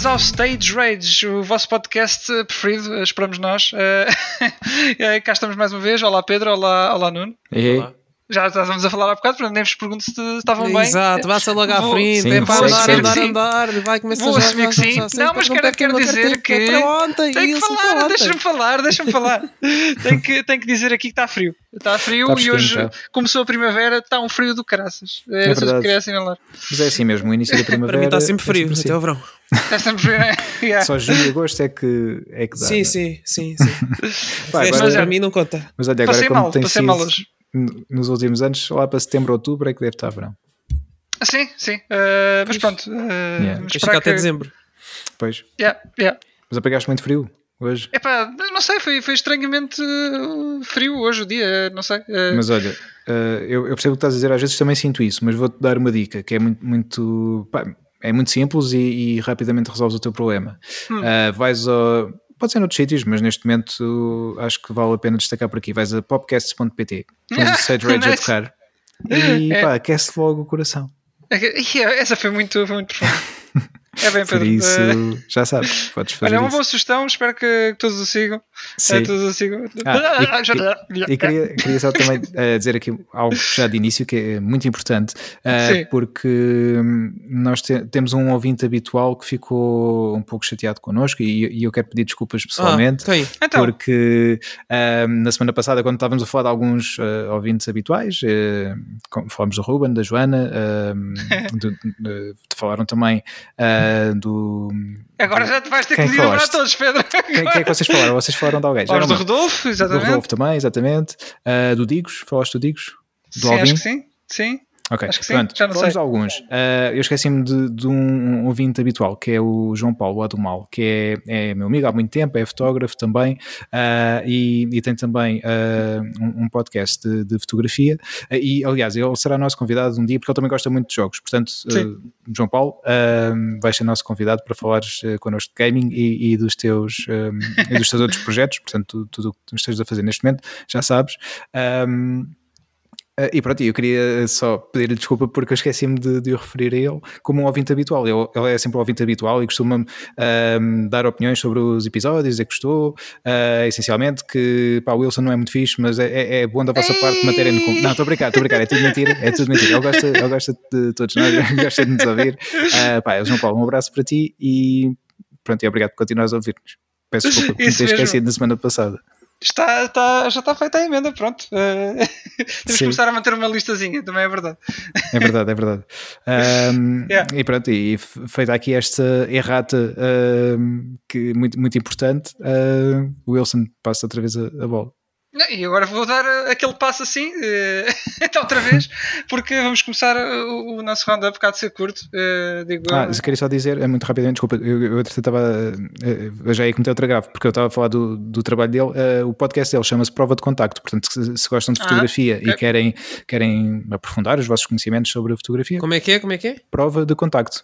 bem-vindos ao Stage Rage, o vosso podcast preferido, esperamos nós. Uh, cá estamos mais uma vez. Olá Pedro, olá, olá Nuno. E aí? Já estávamos a falar há bocado, portanto nem vos pergunto se estavam bem. Exato, vá-se logo à Vou- frente, sim, é para andar, andar, que andar, vai começar Vou já, assumir que sim. Não, mas quero, quero dizer que. é para ontem, Tem que isso, falar, deixa-me falar, deixa-me falar. Tenho que, tenho que dizer aqui que está frio. Está frio Está e hoje tá. começou a primavera, está um frio do caraças. É, é verdade. queria assinalar. Mas é assim mesmo, o início da primavera. Para mim está sempre é frio, assim. até ao verão. Yeah. Só junho e agosto é que, é que dá. Sim, né? sim, sim, sim. Pá, agora- para mim não conta. Mas olha, agora Passei como mal, tem sido mal hoje. nos últimos anos, lá para setembro, outubro é que deve estar verão. Sim, sim. uh, mas pronto. Uh, Yeah. esperar cá até que- dezembro. Pois. Yeah, yeah. Mas apanhaste muito frio hoje. Epá, não sei, foi, foi estranhamente uh, frio hoje o dia, não sei. Uh, Mas olha, eh, eu, eu percebo o que estás a dizer, às vezes também sinto isso, mas vou-te dar uma dica que é muito, muito pá, é muito simples e, e rapidamente resolves o teu problema. Hum. Eh, vais ao. Pode ser noutros sítios, mas neste momento acho que vale a pena destacar por aqui. Vais a popcasts.pt, tens o Sage Rage a tocar e É. pá, aquece logo o coração. yeah, essa foi muito, foi muito profunda. É bem, Por Pedro. isso, Uh, já sabes, podes fazer olha, é uma boa sugestão, espero que todos o sigam. Sim. Uh, todos o sigam. Ah, Já- E queria, queria só também eh, dizer aqui algo já de início que é muito importante, eh, Sim. porque hum, nós te- temos um ouvinte habitual que ficou um pouco chateado connosco e, e eu quero pedir desculpas pessoalmente. Ah? Então, Porque hum, na semana passada, quando estávamos a falar de alguns eh, ouvintes habituais, eh, falámos do Ruben, da Joana, hum, do- de- falaram também eh, do. agora já te vais ter que Quem lembrar falaste? todos, Pedro. Quem, quem é que vocês falaram? Vocês falaram de alguém? Falaste do. Rodolfo, Do exatamente. Rodolfo também, exatamente. Uh, do Digos, falaste do Digos? Do sim, Alvin? acho que sim. Sim. Ok, acho que sim, pronto, já não sei. alguns. Uh, eu esqueci-me de, de um ouvinte habitual, que é o João Paulo lá do Mal, que é, é meu amigo há muito tempo, é fotógrafo também uh, e, e tem também uh, um, um podcast de, de fotografia. Uh, e aliás, ele será nosso convidado um dia, porque ele também gosta muito de jogos. Portanto, uh. João Paulo, uh, vais ser nosso convidado para falares uh, connosco de gaming e, e dos teus um, e dos teus outros projetos. Portanto, tudo, o que tu estejas a fazer neste momento, já sabes. Um, Uh, e pronto, eu queria só pedir-lhe desculpa porque eu esqueci-me de, de o referir a ele como um ouvinte habitual. Ele, ele é sempre um ouvinte habitual e costuma um, dar opiniões sobre os episódios, dizer que gostou, uh, essencialmente, que pá, o Wilson não é muito fixe, mas é, é- é bom da vossa parte matéria no com- Não, estou a brincar, estou a brincar, é tudo mentira, é tudo mentira. Ele gosta, ele gosta de todos nós, gosta de nos ouvir. Uh, pá, João Paulo, um abraço para ti e pronto, e obrigado por continuares a ouvir-nos. Peço desculpa por me ter esquecido na semana passada. Está, está, já está feita a emenda, pronto. Uh, temos que Sim. começar a manter uma listazinha, também é verdade. É verdade, é verdade. Um, Yeah. E pronto, e feita aqui esta errata um, que muito, muito importante, uh, Wilson passa outra vez a, a bola. Não, E agora vou dar uh, aquele passo assim, uh, então outra vez, porque vamos começar uh, o, o nosso roundup cá de ser curto. uh, digo, Ah, eu. eu queria só dizer, é muito rapidamente, desculpa, eu, eu estava, eh, eu já ia cometer outra grave, porque eu estava a falar do, do trabalho dele, eh, o podcast dele chama-se Prova de Contacto, portanto, se, se gostam de Ah, fotografia ok. e querem, querem aprofundar os vossos conhecimentos sobre a fotografia, Como é que é? Como é que é? Prova de Contacto.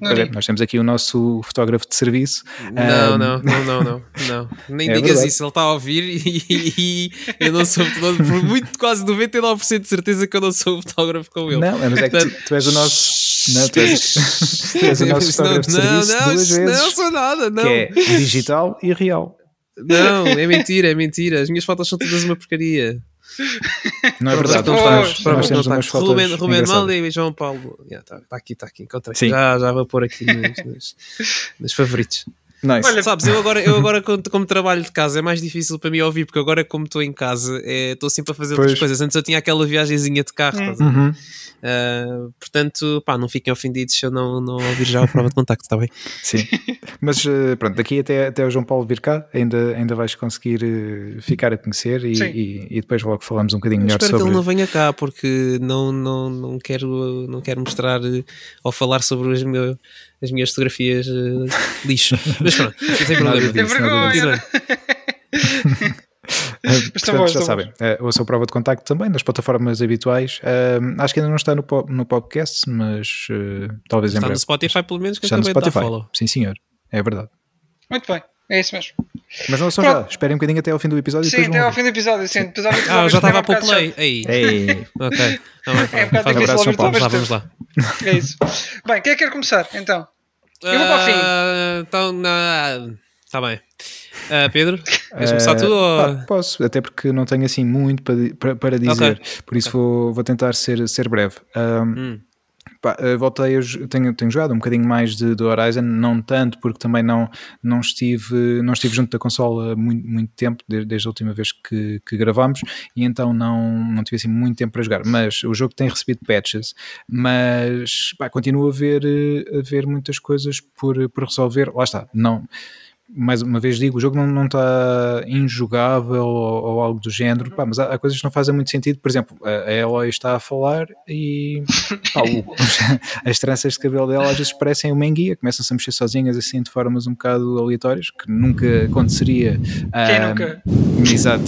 Por exemplo, nós temos aqui o nosso fotógrafo de serviço. Não, Um, não, não, não, não, não. Nem É digas verdade. isso, ele está a ouvir e, e eu não sou fotógrafo, por muito quase 99% de certeza que eu não sou fotógrafo com ele. Não, mas é que tu, tu és o nosso. Não, tu és, tu és o nosso fotógrafo de não, serviço não, duas não, vezes. não sou nada, não. Que é digital e real. Não, é mentira, é mentira. As minhas fotos são todas uma porcaria. Não é Prova verdade? Nós, contacto, nós prova de temos umas contacto. fotos. Ruben. Malda e João Paulo. Está tá aqui, está aqui. Encontrei. Sim. Já, já vou pôr aqui nos, nos, nos favoritos. Nice. Olha, Sabes, eu agora, eu agora como, como trabalho de casa é mais difícil para mim ouvir, porque agora, como estou em casa, é, estou sempre a fazer Pois. outras coisas. Antes eu tinha aquela viagenzinha de carro? Uhum. Ah, portanto, pá, não fiquem ofendidos se eu não, não ouvir já a prova de contacto, está bem? Sim. Mas eh, pronto, daqui até, até o João Paulo vir cá, ainda, ainda vais conseguir eh, ficar a conhecer e, e, e depois logo falamos um bocadinho melhor Espero sobre. que ele não venha cá, porque não, não, não, quero, não quero mostrar eh, ou falar sobre as, meu, as minhas fotografias eh, lixo. Mas pronto, problema. Tem disso, nada vergonha. Eh, portanto, bom, já sabem, ouçam a prova de contacto também nas plataformas habituais. Eh, acho que ainda não está no, po- no podcast, mas eh, talvez em Está no breve. Spotify, pelo menos, que Está no de dar Spotify. follow. Sim, senhor. É verdade. Muito bem, é isso mesmo. Mas não são Pronto. já. Esperem um bocadinho até ao fim do episódio e Sim, depois até ao fim do episódio. Sim, apesar do Ah, eu já estava a um pôr bocado play. Aí. Ei, Ok. Tá bem, É um bocado difícil abraço, Paulo. todas, Já vamos lá. É isso. Bem, quem é que quer começar então? Eu vou para o fim. Ah, Então, está bem. Ah, Pedro, queres começar Eh, tu? Ou... pá, posso, até porque não tenho assim muito para, para, para dizer, por isso vou, vou tentar ser, ser breve. Ahm, Hum. Pá, eh, voltei, jo- tenho, tenho jogado um bocadinho mais de, de Horizon, não tanto, porque também não, não, estive, não estive junto da consola muito, muito tempo, de- desde a última vez que, que gravámos, e então não, não tive assim muito tempo para jogar. Mas o jogo tem recebido patches, mas pá, continuo a ver, eh, a ver muitas coisas por, por resolver. Lá está, não mais uma vez digo, o jogo não, está injogável ou, ou algo do género, pá, mas há, há coisas que não fazem muito sentido. Por exemplo, a, a Eloy está a falar e pá, o- as tranças de cabelo dela às vezes parecem uma enguia, começam-se a mexer sozinhas assim de formas um bocado aleatórias, que nunca aconteceria. Quem ah, nunca? Exato.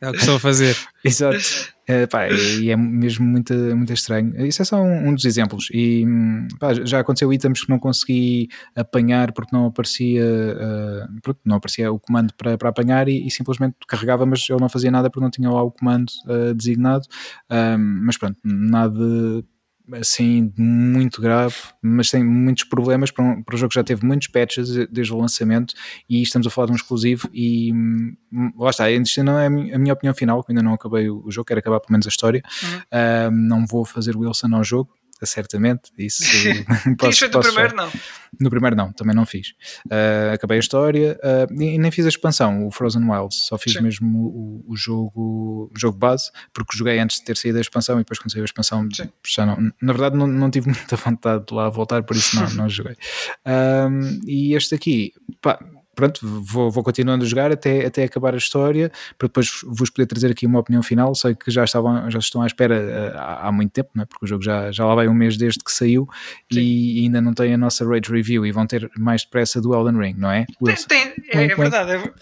É o que estou a fazer. Exato. É, pá, e é mesmo muito, muito estranho. Isso é só um, um dos exemplos. E hum, pá, já aconteceu itens que não consegui apanhar porque não aparecia, ah, pronto, não aparecia o comando para, para apanhar e, e simplesmente carregava, mas eu não fazia nada porque não tinha lá o comando ah, designado. Ah, mas pronto, nada assim muito grave, mas tem muitos problemas para um, para um jogo que já teve muitos patches desde o lançamento e estamos a falar de um exclusivo e hum, lá está, isto não é a mi- a minha opinião final, que ainda não acabei o jogo, quero acabar pelo menos a história, Uhum. Não vou fazer Wilson ao jogo, certamente, isso posso, feito posso já- primeiro, não? no primeiro não, também não fiz. Ah, acabei a história ah, e nem fiz a expansão, o Frozen Wilds, só fiz Sim. mesmo o, o jogo, o jogo base, porque joguei antes de ter saído a expansão e depois quando saiu a expansão Sim. já não. Na verdade não, não tive muita vontade de lá voltar, por isso não, não joguei. Ah, e este aqui, pá, pronto, vou, vou continuando a jogar até, até acabar a história, para depois vos poder trazer aqui uma opinião final. Sei que já, estavam, já estão à espera ah, há, há muito tempo, não é? porque o jogo já, já lá vai um mês desde que saiu e ainda não tem a nossa rage review e vão ter mais depressa do Elden Ring, não é? Tem, Wilson? tem- é, é verdade, é, ver-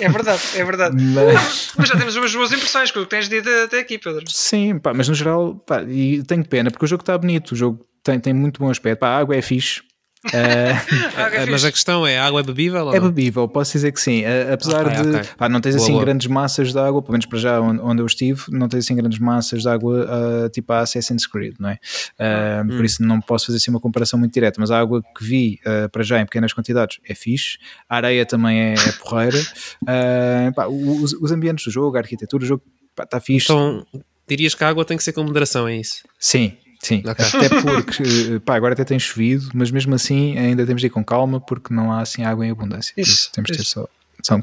é verdade, é verdade. Mas- Mas já temos umas boas impressões com o que tens dito até aqui, Pedro. Sim, pá, mas no geral, pá, e tenho pena porque o jogo está bonito, o jogo tem, tem muito bom aspecto, pá, a água é fixe. Ah, Ah, Ah, mas a questão é: a água é bebível? ou É bebível, posso dizer que sim. A- Apesar Ok, de ok. pá, não tens Boa, assim boa. grandes massas de água, pelo menos para já onde, onde eu estive, não tens assim grandes massas de água ah, tipo a Assassin's Creed, não é? Ah, Hum. Por isso não posso fazer assim uma comparação muito direta, mas a água que vi ah, para já em pequenas quantidades é fixe, a areia também é, é porreira, Ah, pá, os, os ambientes do jogo, a arquitetura do jogo está fixe. Então dirias que a água tem que ser com moderação, é isso? Sim, sim. Até porque, eh, pá, agora até tem chovido, mas mesmo assim ainda temos de ir com calma porque não há assim água em abundância. Isso, isso temos de ter só, só um.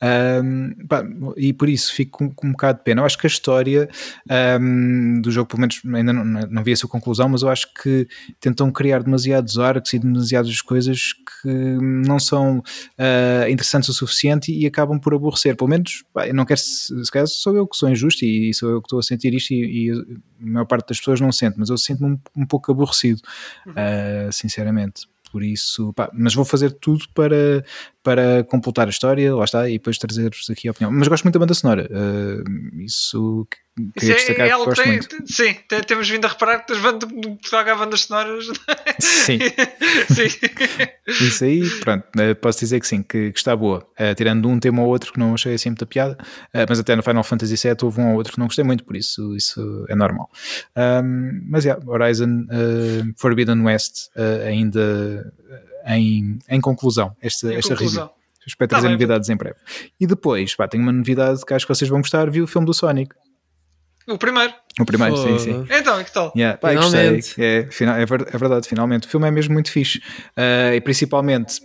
Ahm, pá, e por isso fico com, com um bocado de pena. Eu acho que a história ahm, do jogo, pelo menos ainda não, não vi a sua conclusão, mas eu acho que tentam criar demasiados arcos e demasiadas coisas que não são ah, interessantes o suficiente e acabam por aborrecer. Pelo menos, pá, eu não quero, se, se calhar sou eu que sou injusto e sou eu que estou a sentir isto e, e a maior parte das pessoas não sente, mas eu sinto-me um, um pouco aborrecido, ah, sinceramente. Por isso, pá, mas vou fazer tudo para, para completar a história, lá está, e depois trazer-vos aqui a opinião. Mas gosto muito da banda sonora, que- Isso queria é, destacar é que gosto tem, muito. sim, te- temos vindo a reparar que toca a bandas sonoras. Sim. sim. Isso aí, pronto, eh, posso dizer que sim, que, que está boa. Eh, tirando um tema ou outro que não achei assim muita piada, eh, mas até no Final Fantasy VII houve um ou outro que não gostei muito, por isso isso é normal. Ahm, mas yeah, Horizon eh, Forbidden West ainda em, em conclusão, esta, Em esta conclusão. review. Espero Tá trazer bem, novidades em breve. E depois, pá, tenho uma novidade que acho que vocês vão gostar, vi o filme do Sonic. O primeiro. O primeiro, sim, sim. Foda. Então, e que tal? Yeah, pá, gostei. É, é, é verdade, finalmente. O filme é mesmo muito fixe. Ah, e principalmente,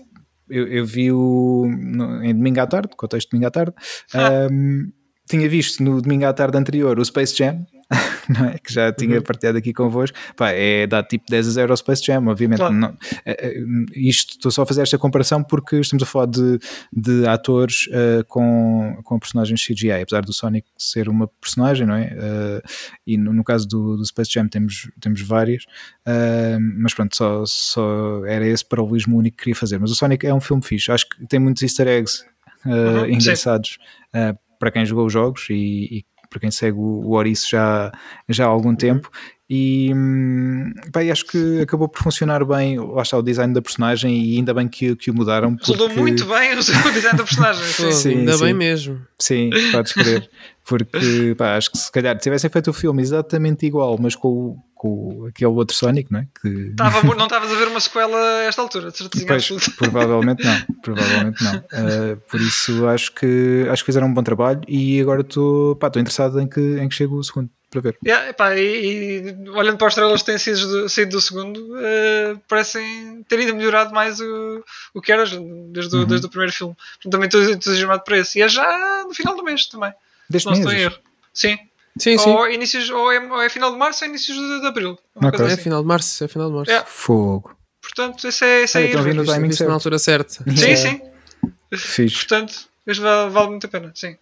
eu, eu vi o no- em domingo à tarde, contexto de domingo à tarde. ahm, tinha visto no domingo à tarde anterior o Space Jam. não é? Que já tinha partilhado aqui convosco, pá, é dar tipo 10 a 0 ao Space Jam, obviamente. Claro. Não, é, isto estou só a fazer esta comparação porque estamos a falar de, de atores ah, com, com personagens CGI, apesar do Sonic ser uma personagem, não é? Ah, e no, no caso do, do Space Jam temos, temos várias, ah, mas pronto, só, só era esse paralelismo único que queria fazer. Mas o Sonic é um filme fixe, acho que tem muitos easter eggs Uhum, engraçados para quem jogou os jogos e, e para quem segue o, o Oriço já, já há algum tempo. E, hum, pá, e acho que acabou por funcionar bem, lá está o design da personagem e ainda bem que, que o mudaram. Resultou porque- muito bem o design da personagem. Pô, Sim. Sim, ainda sim. bem mesmo. Sim, podes crer. Porque pá, acho que se calhar tivessem feito o filme exatamente igual, mas com o, com aquele outro Sonic, não é? Que... Tava, não estavas a ver uma sequela a esta altura, de certeza Pois, provavelmente não, provavelmente não. Uh, por isso acho que acho que fizeram um bom trabalho e agora estou interessado em que, em que chegue o segundo para ver. Yeah, epá, e, e olhando para os trailers que têm sido do, saído do segundo, eh, parecem ter ainda melhorado mais o, o que era desde, o, desde o primeiro filme. Portanto, também estou entusiasmado para esse. E é já no final do mês também. Deste mês. erro. Sim. Sim, sim. Ou, inícios, ou, é, ou é final de março ou inícios de, de abril. Uma Ok. coisa É assim. final de março, é final de março. Yeah. Fogo. Portanto, esse é, esse é estão ir. Viste- timing viste na certo. altura certa. Sim, É. sim. Fixe. Portanto, este vale, vale muito a pena. Sim.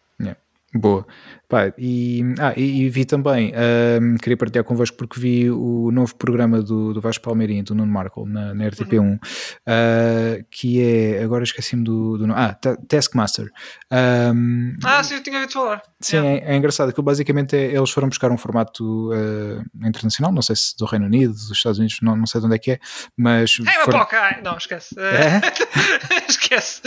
Boa. Pá, e, ah, e, e vi também, ahm, queria partilhar convosco porque vi o novo programa do, do Vasco Palmeirinho, do Nuno Marco, na, na RTP1, ah, que é, agora esqueci-me do, do nome, ah, Ta- Taskmaster. Ahm, Ah, sim, eu tinha ouvido falar. Sim, Yeah. é, é engraçado que basicamente é- eles foram buscar um formato ah, internacional, não sei se do Reino Unido, dos Estados Unidos, não, não sei de onde é que é, mas Hey, meu foram- Não, esquece. É? esquece.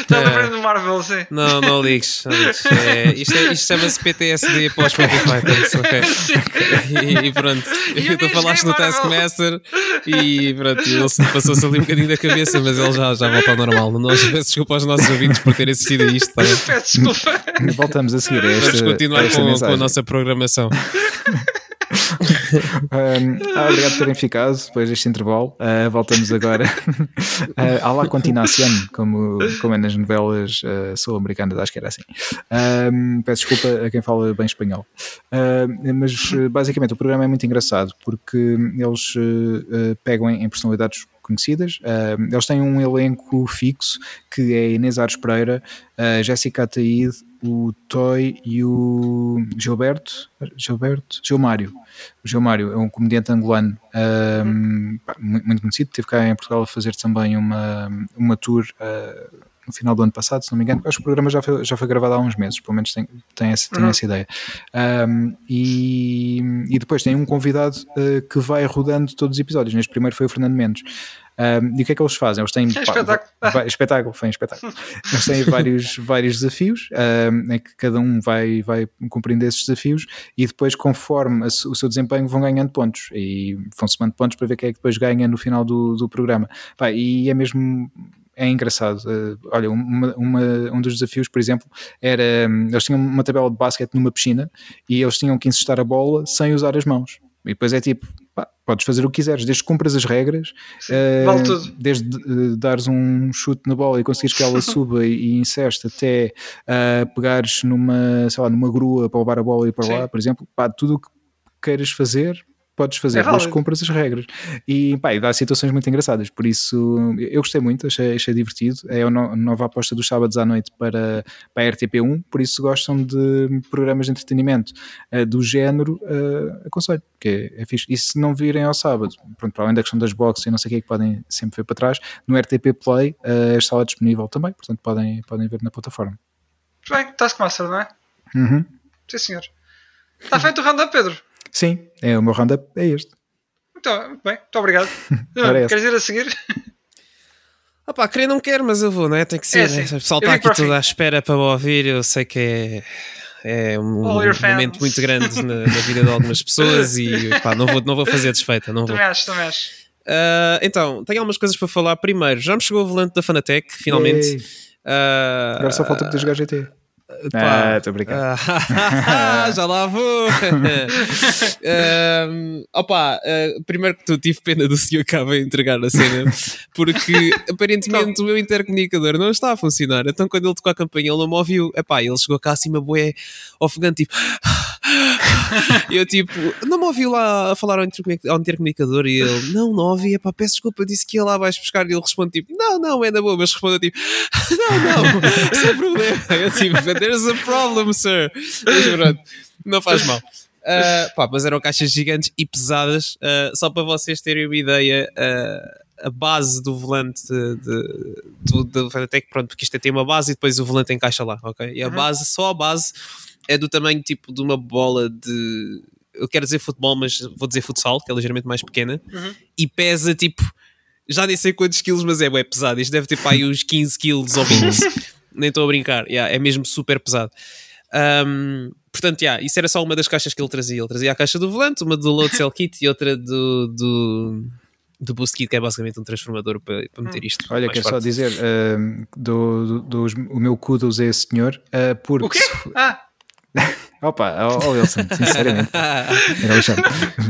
Está a lembrar do Marvel, sim. Não, não ligues. Não ligues. É, isto é- isto chama-se PTSD pós Spotify. Thanks, ok. E, e pronto, E tu o falaste no Marvel? Taskmaster e pronto, ele se passou-se ali um bocadinho da cabeça, mas ele já, já volta ao normal. Nós peço desculpa aos nossos ouvintes por terem assistido a isto. Tá? Peço desculpa. voltamos a seguir a esta, Vamos continuar a esta com, com a nossa programação. Um, ah, obrigado por terem ficado depois deste intervalo. Ah, voltamos agora uh, à La Continuación, como, como é nas novelas uh, sul-americanas, acho que era assim. Peço desculpa a quem fala bem espanhol. Uh, mas uh, basicamente o programa é muito engraçado porque eles uh, uh, pegam em, em personalidades conhecidas. Uh, eles têm um elenco fixo que é Inês Ares Pereira, a Jéssica Ataíde, o Toy e o Gilberto, Gilberto, Gilmário. O Gilmário é um comediante angolano um, muito conhecido, teve cá em Portugal a fazer também uma, uma tour uh, no final do ano passado, se não me engano. Acho que o programa já foi, já foi gravado há uns meses, pelo menos tem, tem, essa, tem Uhum. essa ideia. Um, e, e depois tem um convidado uh, que vai rodando todos os episódios. Neste primeiro foi o Fernando Mendes. Um, e o que é que eles fazem? Eles têm É espetáculo. vai- espetáculo, foi um espetáculo. Eles têm vários, vários desafios um, em que cada um vai, vai cumprindo esses desafios e depois, conforme a o seu desempenho, vão ganhando pontos e vão somando pontos para ver quem é que depois ganha no final do, do programa. Pá, e é mesmo. É engraçado. Uh, olha, uma, uma- um dos desafios, por exemplo, era. hum, Eles tinham uma tabela de basquete numa piscina e eles tinham que encestar a bola sem usar as mãos. E depois é tipo, pá, podes fazer o que quiseres, desde que cumpras as regras, eh, vale tudo. desde eh, dares um chute na bola e conseguires que ela suba e, e inceste até ah, pegares numa, sei lá, numa grua para levar a bola e para Sim. lá, por exemplo, pá, tudo o que queiras fazer podes fazer, É válido. cumpras as regras e, pá, e dá situações muito engraçadas, por isso eu gostei muito, achei, achei divertido é a no- nova aposta dos sábados à noite para, para a RTP1, por isso se gostam de programas de entretenimento eh, do género, eh, aconselho, que é, é fixe. E se não virem ao sábado, pronto, para além da questão das boxes e não sei o que é que podem sempre ver para trás, no RTP Play eh, está lá disponível também, portanto podem, podem ver na plataforma. Muito bem, Taskmaster, não é? Uhum. Sim, senhor. Está feito o round-up, Pedro. Sim, é, o meu roundup é este. Então, muito bem, muito obrigado. Essa. Queres ir a seguir? Ah pá, querer não quero, mas eu vou, não é? Tem que ser. É, né? O pessoal está aqui tudo à espera para me ouvir. Eu sei que é, é um momento muito grande na, na vida de algumas pessoas e pá, não, vou, não vou fazer desfeita. Não vou. Também acho, também acho. Ah, então, tenho algumas coisas para falar. Primeiro, já me chegou o volante da Fanatec, finalmente. Ah, Agora só falta poder jogar GT. Ah, estou a brincar. ah, já lá vou. opa, uh, primeiro que tu tive pena do senhor que acaba de entregar a cena, porque aparentemente o meu intercomunicador não está a funcionar. Então, quando ele tocou a campanha, ele não me ouviu. Epá, ele chegou cá acima, bué, ofegante, tipo. Eu tipo, não me ouviu lá a falar ao intercomunica- ao intercomunicador e ele, não, não ouvi, epá, peço desculpa, disse que ia lá vais buscar e ele responde tipo, não, não, é na boa, mas responde tipo, não, não, sem problema. Eu tipo, there's a problem, sir. Mas pronto, não faz mal. Ah, pá, mas eram caixas gigantes e pesadas, ah, só para vocês terem uma ideia, ah, a base do volante do, do Fanatec, pronto, porque isto tem uma base e depois o volante encaixa lá, ok? E a Uhum. base, só a base, é do tamanho tipo de uma bola de. Eu quero dizer futebol, mas vou dizer futsal, que é ligeiramente mais pequena, Uhum. e pesa tipo. Já nem sei quantos quilos, mas é, bué pesado. Isto deve ter para aí uns 15 quilos ou 20. nem estou a brincar, Yeah, é mesmo super pesado. Um, portanto, yeah, isso era só uma das caixas que ele trazia. Ele trazia a caixa do volante, uma do Load Cell Kit e outra do, do, do Boost Kit, que é basicamente um transformador para, para meter isto. Olha, quero só dizer, ehm, do, do- dos- o meu kudos a esse senhor, eh, porque... O quê? se- Ah, Opa, ó ó, Wilson, sinceramente.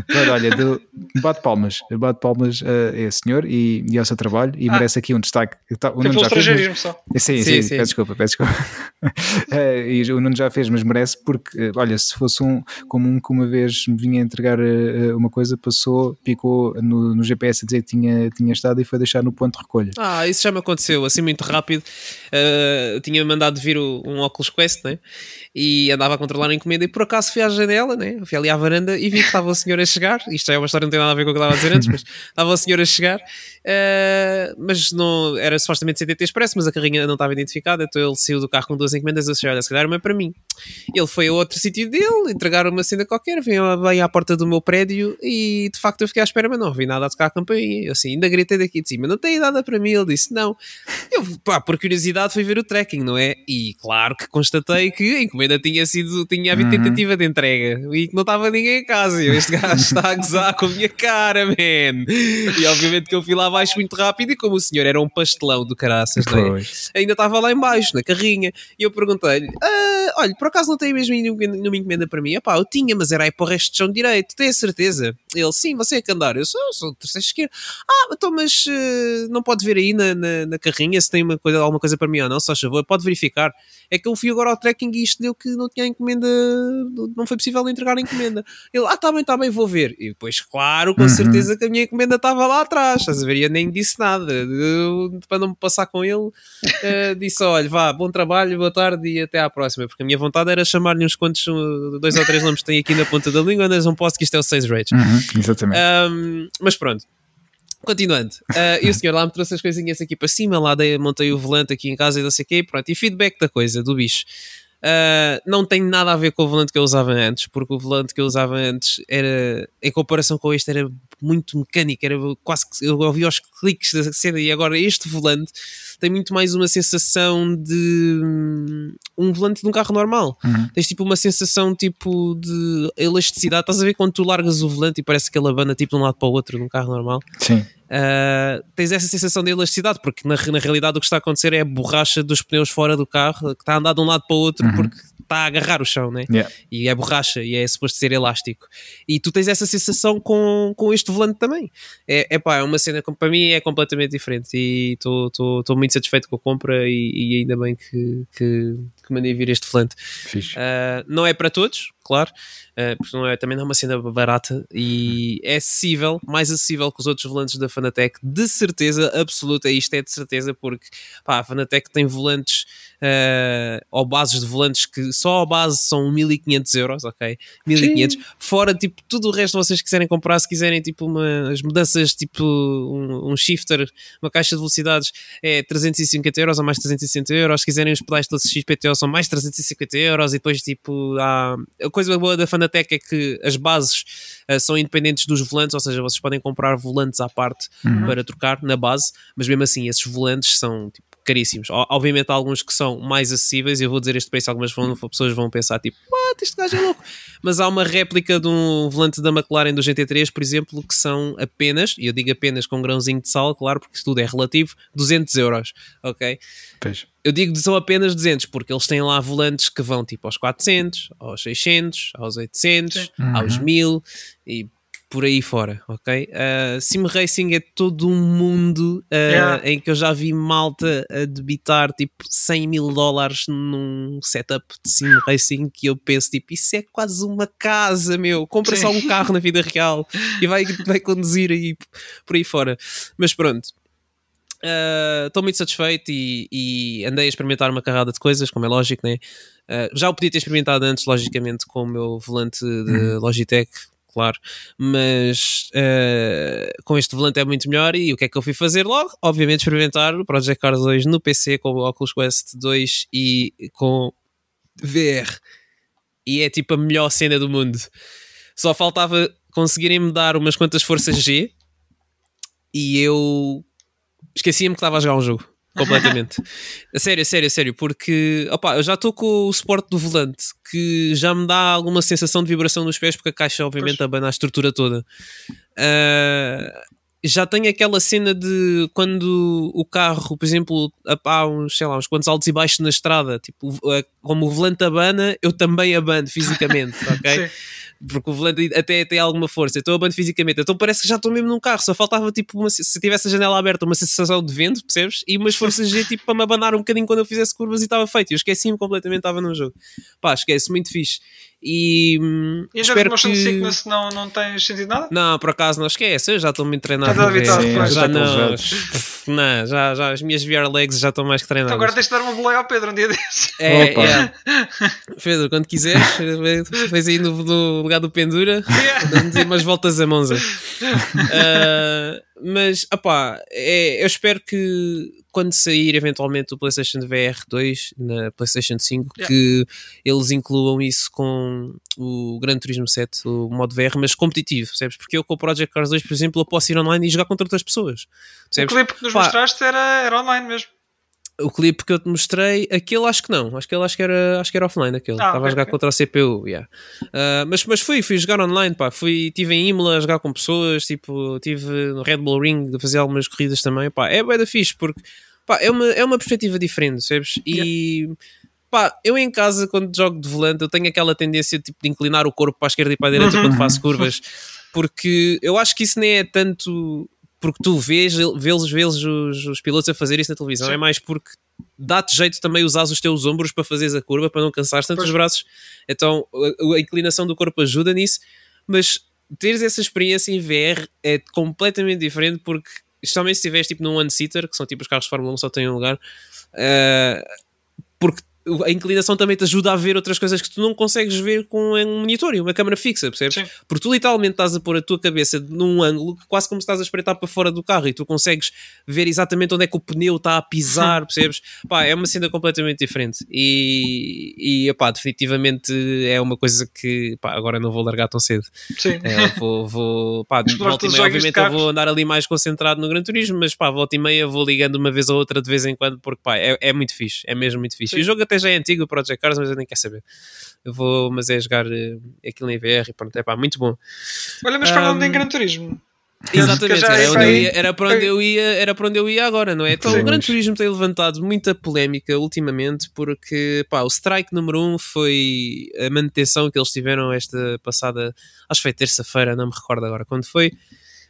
Pronto, olha, do- bate palmas, bate palmas a esse senhor e, e ao seu trabalho e Ah. merece aqui um destaque. Tá, O Nuno já fez, mas- só. Sim, sim, Sim, sim. peço desculpa, peço desculpa. Eh, e o Nuno já fez, mas merece porque, eh, olha, se fosse um como um que uma vez me vinha entregar eh, uma coisa, passou, picou no, no GPS a dizer que tinha, tinha estado e foi deixar no ponto de recolha. Ah, isso já me aconteceu, assim muito rápido. Uh, tinha mandado vir o- um Oculus Quest, né? E andava a controlar encomenda e por acaso fui à janela, né? Fui ali à varanda e vi que estava o senhor a chegar. Isto é uma história que não tem nada a ver com o que estava a dizer antes, mas estava o senhor a chegar. Uh, mas não era supostamente CTT Expresso, mas a carrinha não estava identificada, então ele saiu do carro com duas encomendas. Eu Olha, se calhar uma é para mim. Ele foi a outro sítio dele, entregaram uma cena qualquer, veio bem à porta do meu prédio e de facto eu fiquei à espera, mas não vi nada a tocar a campainha. Eu assim, ainda gritei daqui de cima, não tem nada para mim. Ele disse, não. Eu, pá, por curiosidade, fui ver o tracking, não é? E claro que constatei que a encomenda tinha sido, tinha havido Uhum. tentativa de entrega e que não estava ninguém em casa. Eu, este gajo está a gozar com a minha cara, man. E obviamente que eu fui lá abaixo muito rápido e como o senhor era um pastelão do caraças, é? Ainda estava lá embaixo, na carrinha, e eu perguntei-lhe: "Ah, olha, por acaso não tem mesmo nenhuma encomenda para mim? Epá, eu tinha, mas era aí para o resto de chão direito, a certeza? Ele, sim, você é que andar, eu sou, eu sou terceiro esquerdo. Ah, então, mas eh, não pode ver aí na, na, na carrinha se tem uma coisa, alguma coisa para mim ou não, só favor, pode verificar. É que eu fui agora ao tracking e isto deu que não tinha encomenda, não foi possível entregar a encomenda. Ele, ah, tá bem, tá bem, vou ver. E depois, claro, com Uhum. certeza que a minha encomenda estava lá atrás, estás a ver? E eu nem disse nada, Eu, para não me passar com ele, eh, disse: olha, vá, bom trabalho, boa tarde e até à próxima. Porque a minha vontade era chamar-lhe uns quantos, uh, dois ou três nomes que tem aqui na ponta da língua, mas não posso, que isto é o 6 rates. Uhum, exatamente. Um, mas pronto. Continuando, uh, e o senhor lá me trouxe as coisinhas aqui para cima, lá dei, montei o volante aqui em casa e não sei o quê, pronto, e feedback da coisa, do bicho. Uh, não tem nada a ver com o volante que eu usava antes, porque o volante que eu usava antes era, em comparação com este, era muito mecânico, era quase que eu ouvia os cliques da cena, e agora este volante tem muito mais uma sensação de hum, um volante de um carro normal. Uhum. Tens tipo uma sensação tipo de elasticidade. Estás a ver quando tu largas o volante e parece que ele abana tipo de um lado para o outro num carro normal? Sim. Uh, tens essa sensação de elasticidade, porque na, na realidade o que está a acontecer é a borracha dos pneus fora do carro que está a andar de um lado para o outro Uhum. porque está a agarrar o chão, né? Yeah. E é borracha e é suposto ser elástico. E tu tens essa sensação com, com este volante também. É, é pá, é uma cena que para mim é completamente diferente e estou muito satisfeito com a compra e, e ainda bem que, que, que mandei vir este volante. Uh, não é para todos, claro, uh, porque não é, também não é uma cena barata e é acessível, mais acessível que os outros volantes da Fanatec, de certeza absoluta, isto é de certeza, porque pá, a Fanatec tem volantes uh, ou bases de volantes que só a base são 1500 euros, ok? 1500, fora tipo tudo o resto vocês quiserem comprar, se quiserem tipo umas mudanças, tipo um, um shifter, uma caixa de velocidades é 350 euros ou mais 360 euros, se quiserem os pedais todos XPTO são mais 350 euros e depois tipo há... a coisa boa da Fanatec é que as bases uh, são independentes dos volantes, ou seja, vocês podem comprar volantes à parte Uhum. para trocar na base, mas mesmo assim esses volantes são tipo, caríssimos. Obviamente há alguns que são mais acessíveis, eu vou dizer este preço, algumas vão, pessoas vão pensar tipo, what, este gajo é louco. Mas há uma réplica de um volante da McLaren do GT3, por exemplo, que são apenas, e eu digo apenas com um grãozinho de sal, claro, porque tudo é relativo, 200 euros, ok? Pois. Eu digo que são apenas 200 porque eles têm lá volantes que vão tipo aos 400, aos 600, aos 800, Sim. aos Uhum. 1000 e por aí fora, ok? Uh, Sim Racing é todo um mundo uh, Yeah. em que eu já vi malta a debitar tipo 100 mil dólares num setup de Sim Racing que eu penso tipo, isso é quase uma casa, meu. Compra Sim. só um carro na vida real e vai, vai conduzir aí por aí fora. Mas pronto, Estou muito satisfeito e, e andei a experimentar uma carrada de coisas, como é lógico, né? Uh, já o podia ter experimentado antes, logicamente, com o meu volante de Logitech, claro, mas uh, com este volante é muito melhor. E o que é que eu fui fazer logo? Obviamente, experimentar o Project Cars 2 no PC com o Oculus Quest 2 e com VR. E é tipo a melhor cena do mundo. Só faltava conseguirem-me dar umas quantas forças G e eu esquecia-me que estava a jogar um jogo. completamente. A sério, a sério, a sério, porque opa, eu já estou com o suporte do volante que já me dá alguma sensação de vibração nos pés, porque a caixa, obviamente, abana a estrutura toda. Uh, já tenho aquela cena de quando o carro, por exemplo, há uns, sei lá, uns quantos altos e baixos na estrada, tipo, como o volante abana, eu também abano fisicamente, ok? Porque o volante até tem alguma força, eu abano fisicamente, então parece que já estou mesmo num carro, só faltava tipo, uma, se tivesse a janela aberta, uma sensação de vento, percebes? E umas forças G tipo para me abanar um bocadinho quando eu fizesse curvas e estava feito, eu esqueci-me completamente, estava num jogo. Pá, esquece, muito fixe. E, hum, e já espero Motion que... Sickness não, não tens sentido nada? Não, por acaso não esquece, eu já estou muito treinado. Estás já, pois. já Já não, não, já, já as minhas VR legs já estão mais que treinadas. Então agora tens de dar uma boleia ao Pedro um dia desses. É, Opa. é. Pedro, quando quiseres, vais aí no, no lugar do Pendura, damos aí umas voltas a Monza. Ah, mas, opá, é, eu espero que quando sair eventualmente o PlayStation VR 2 na PlayStation 5, Yeah. que eles incluam isso com o Gran Turismo 7, o modo VR, mas competitivo, percebes? Porque eu com o Project Cars 2, por exemplo, eu posso ir online e jogar contra outras pessoas. O Percebes? clipe que nos Pá. mostraste era, era online mesmo. O clipe que eu te mostrei, aquele acho que não, acho que ele acho que era, acho que era offline aquele. Ah, Estava ok, a jogar ok. contra a CPU, yeah. Ah, mas, mas fui, fui jogar online, pá. Fui, tive em Imola a jogar com pessoas, tipo, tive no Red Bull Ring a fazer algumas corridas também, pá. É bué da fixe, porque pá, é, uma, é uma perspectiva diferente, sabes? E pá, eu em casa, quando jogo de volante, eu tenho aquela tendência tipo, de inclinar o corpo para a esquerda e para a direita Uhum. quando faço curvas, porque eu acho que isso nem é tanto porque tu vês, vês, vês os, os pilotos a fazer isso na televisão, Sim. é mais porque dá-te jeito também usar os teus ombros para fazeres a curva, para não cansares tanto Pois. os braços. Então a, a inclinação do corpo ajuda nisso, mas teres essa experiência em VR é completamente diferente porque, especialmente se estiveres tipo num one-seater, que são tipo os carros de Fórmula 1 só têm um lugar, eh, porque a inclinação também te ajuda a ver outras coisas que tu não consegues ver com um monitor e uma câmera fixa, percebes? Sim. Porque tu literalmente estás a pôr a tua cabeça num ângulo quase como se estás a espreitar para fora do carro e tu consegues ver exatamente onde é que o pneu está a pisar, percebes? Pá, é uma cena completamente diferente e, e pá, definitivamente é uma coisa que pá, agora não vou largar tão cedo. Sim. É, vou, vou, pá, volta e meia, obviamente eu vou andar ali mais concentrado no Gran Turismo, mas pá, volta e meia vou ligando uma vez ou outra de vez em quando, porque pá, é, é muito fixe, é mesmo muito fixe. Sim. E o jogo até já é antigo, o Project Cars, mas eu nem quero saber. Eu vou, mas é jogar eh, aquilo em VR e pronto, é pá, muito bom. Olha, mas falando Um, em Gran Turismo. Exatamente, era, é ia- era para onde eu ia, era para onde eu ia agora, não é? Então Sim, o Gran Turismo tem levantado muita polémica ultimamente porque pá, o strike número um foi a manutenção que eles tiveram esta passada, acho que foi terça-feira, não me recordo agora quando foi.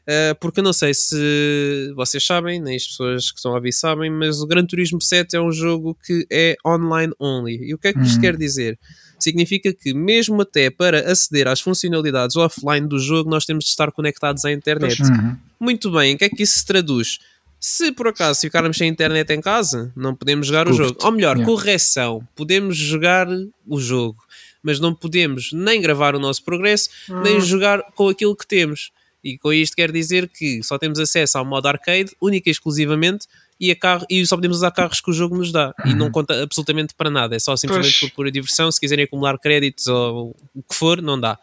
Uh, porque não sei se vocês sabem, nem as pessoas que estão a ouvir sabem, mas o Gran Turismo 7 é um jogo que é online only. E o que é que isto Uhum. quer dizer? Significa que, mesmo até para aceder às funcionalidades offline do jogo, nós temos de estar conectados à internet. Uhum. Muito bem, em que é que isso se traduz? Se por acaso ficarmos sem internet em casa, não podemos jogar o jogo. Ou melhor, Yeah. correção, podemos jogar o jogo, mas não podemos nem gravar o nosso progresso, nem jogar com aquilo que temos. E com isto quer dizer que só temos acesso ao modo arcade, única e exclusivamente, e, a carro, e só podemos usar carros que o jogo nos dá. E não conta absolutamente para nada, é só simplesmente Pois. por pura diversão. Se quiserem acumular créditos ou o que for, não dá.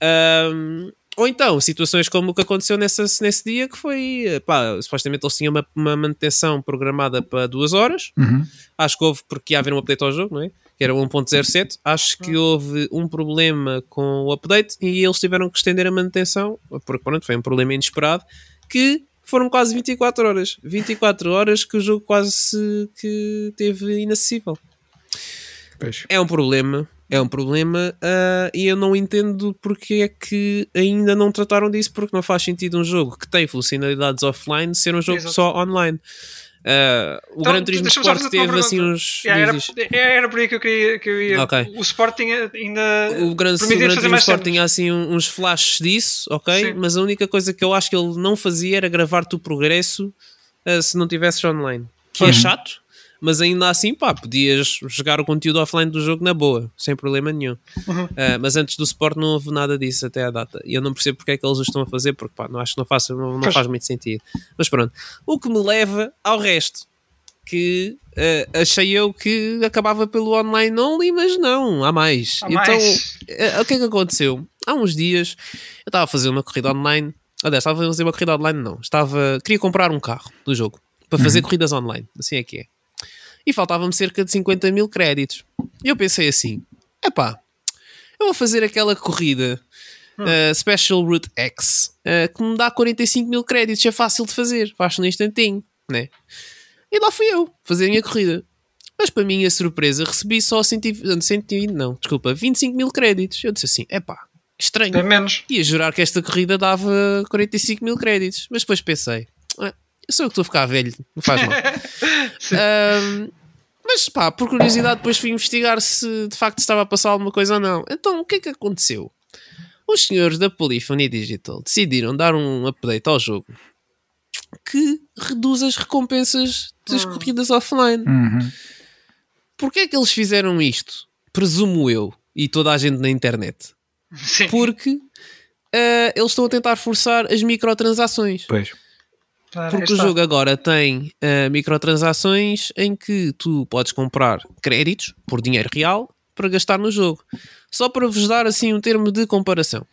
Ahm, ou então, situações como o que aconteceu nessa, nesse dia, que foi, pá, supostamente eles tinham uma, uma manutenção programada para duas horas. Uhum. Acho que houve, porque ia haver um update ao jogo, não é? Que era o 1.07. Acho que houve um problema com o update e eles tiveram que estender a manutenção, porque pronto, foi um problema inesperado, que foram quase 24 horas. 24 horas que o jogo quase se- que teve inacessível. Pois. É um problema, é um problema ah, e eu não entendo porque é que ainda não trataram disso, porque não faz sentido um jogo que tem funcionalidades offline ser um jogo Exato. só online. Ah, o Então, Gran Turismo Sport teve assim uns. Yeah, era, diz, era por aí que eu queria. Que eu ia. Ok. O Sport tinha ainda. O Gran, o Gran Turismo Sport tinha assim uns flashes disso, ok? Sim. Mas a única coisa que eu acho que ele não fazia era gravar-te o progresso ah, se não tivesses online. Que é Uhum. chato, mas ainda assim, pá, podias jogar o conteúdo offline do jogo na boa, sem problema nenhum. Uhum. Ah, mas antes do Sport não houve nada disso até à data. E eu não percebo porque é que eles o estão a fazer, porque pá, não acho que não, faça, não, não faz muito sentido. Mas pronto, o que me leva ao resto. Que ah, achei eu que acabava pelo online only, mas não, há mais. Há então, mais. eh, o que é que aconteceu? Há uns dias eu estava a fazer uma corrida online. Aliás, estava a fazer uma corrida online, não. Estava, queria comprar um carro do jogo para fazer corridas online. Assim é que é. E faltavam-me cerca de 50 mil créditos. E eu pensei assim: epá, eu vou fazer aquela corrida uh, Special Route X uh, que me dá 45 mil créditos. É fácil de fazer, faço num instantinho, né? E lá fui eu fazer a minha corrida. Mas para minha surpresa, recebi só 120, 120 não, desculpa, 25 mil créditos. Eu disse assim: epá, estranho. É menos. Ia jurar que esta corrida dava 45 mil créditos. Mas depois pensei: "Ah, sou eu que estou a ficar velho, não faz mal. Ahm, mas pá, por curiosidade, depois fui investigar se de facto estava a passar alguma coisa ou não. Então, o que é que aconteceu? Os senhores da Polyphony Digital decidiram dar um update ao jogo que reduz as recompensas das corridas offline. Uhum. Porquê é que eles fizeram isto? Presumo eu e toda a gente na internet. Sim. Porque ah, eles estão a tentar forçar as microtransações. Pois. Porque aí o jogo agora tem ah, microtransações em que tu podes comprar créditos por dinheiro real para gastar no jogo. Só para vos dar assim um termo de comparação.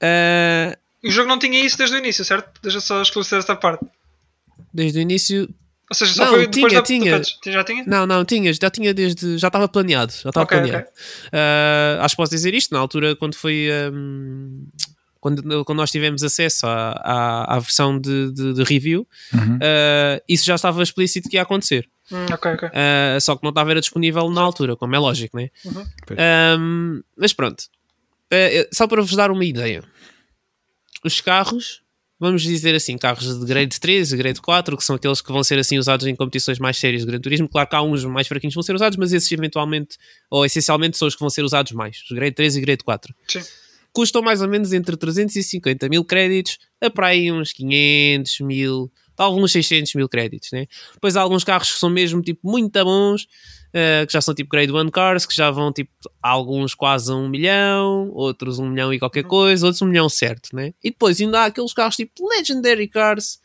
Ah, O jogo não tinha isso desde o início, certo? Deixa só esclarecer esta parte. desde o início. Ou seja, só Não, foi depois tinha, da tinha. da- Já tinha? Não, não, tinhas, já tinha desde. Já estava planeado. Já estava Ok, planeado. Ah, acho que posso dizer isto, na altura, quando foi. ahm, quando, quando nós tivemos acesso à, à, à versão de, de- de review, Uhum. ah, isso já estava explícito que ia acontecer. Hum, ok, ok. Uh, só que não estava era disponível na altura, como é lógico, né? Uhum. Um, mas pronto, Uh, só para vos dar uma ideia, os carros, vamos dizer assim, carros de grade 3 e grade 4, que são aqueles que vão ser assim usados em competições mais sérias de Gran Turismo. Claro que há uns mais fraquinhos que vão ser usados, mas esses eventualmente, ou essencialmente, são os que vão ser usados mais, os grade 3 e grade 4 Sim. Custam mais ou menos entre 350 mil créditos a para aí uns 500 mil, talvez uns 600 mil créditos, né? Depois há alguns carros que são mesmo tipo muito bons, eh, que já são tipo grade 1 cars, que já vão tipo alguns quase a um milhão, outros um milhão e qualquer coisa, outros um milhão certo, né? E depois ainda há aqueles carros tipo legendary cars,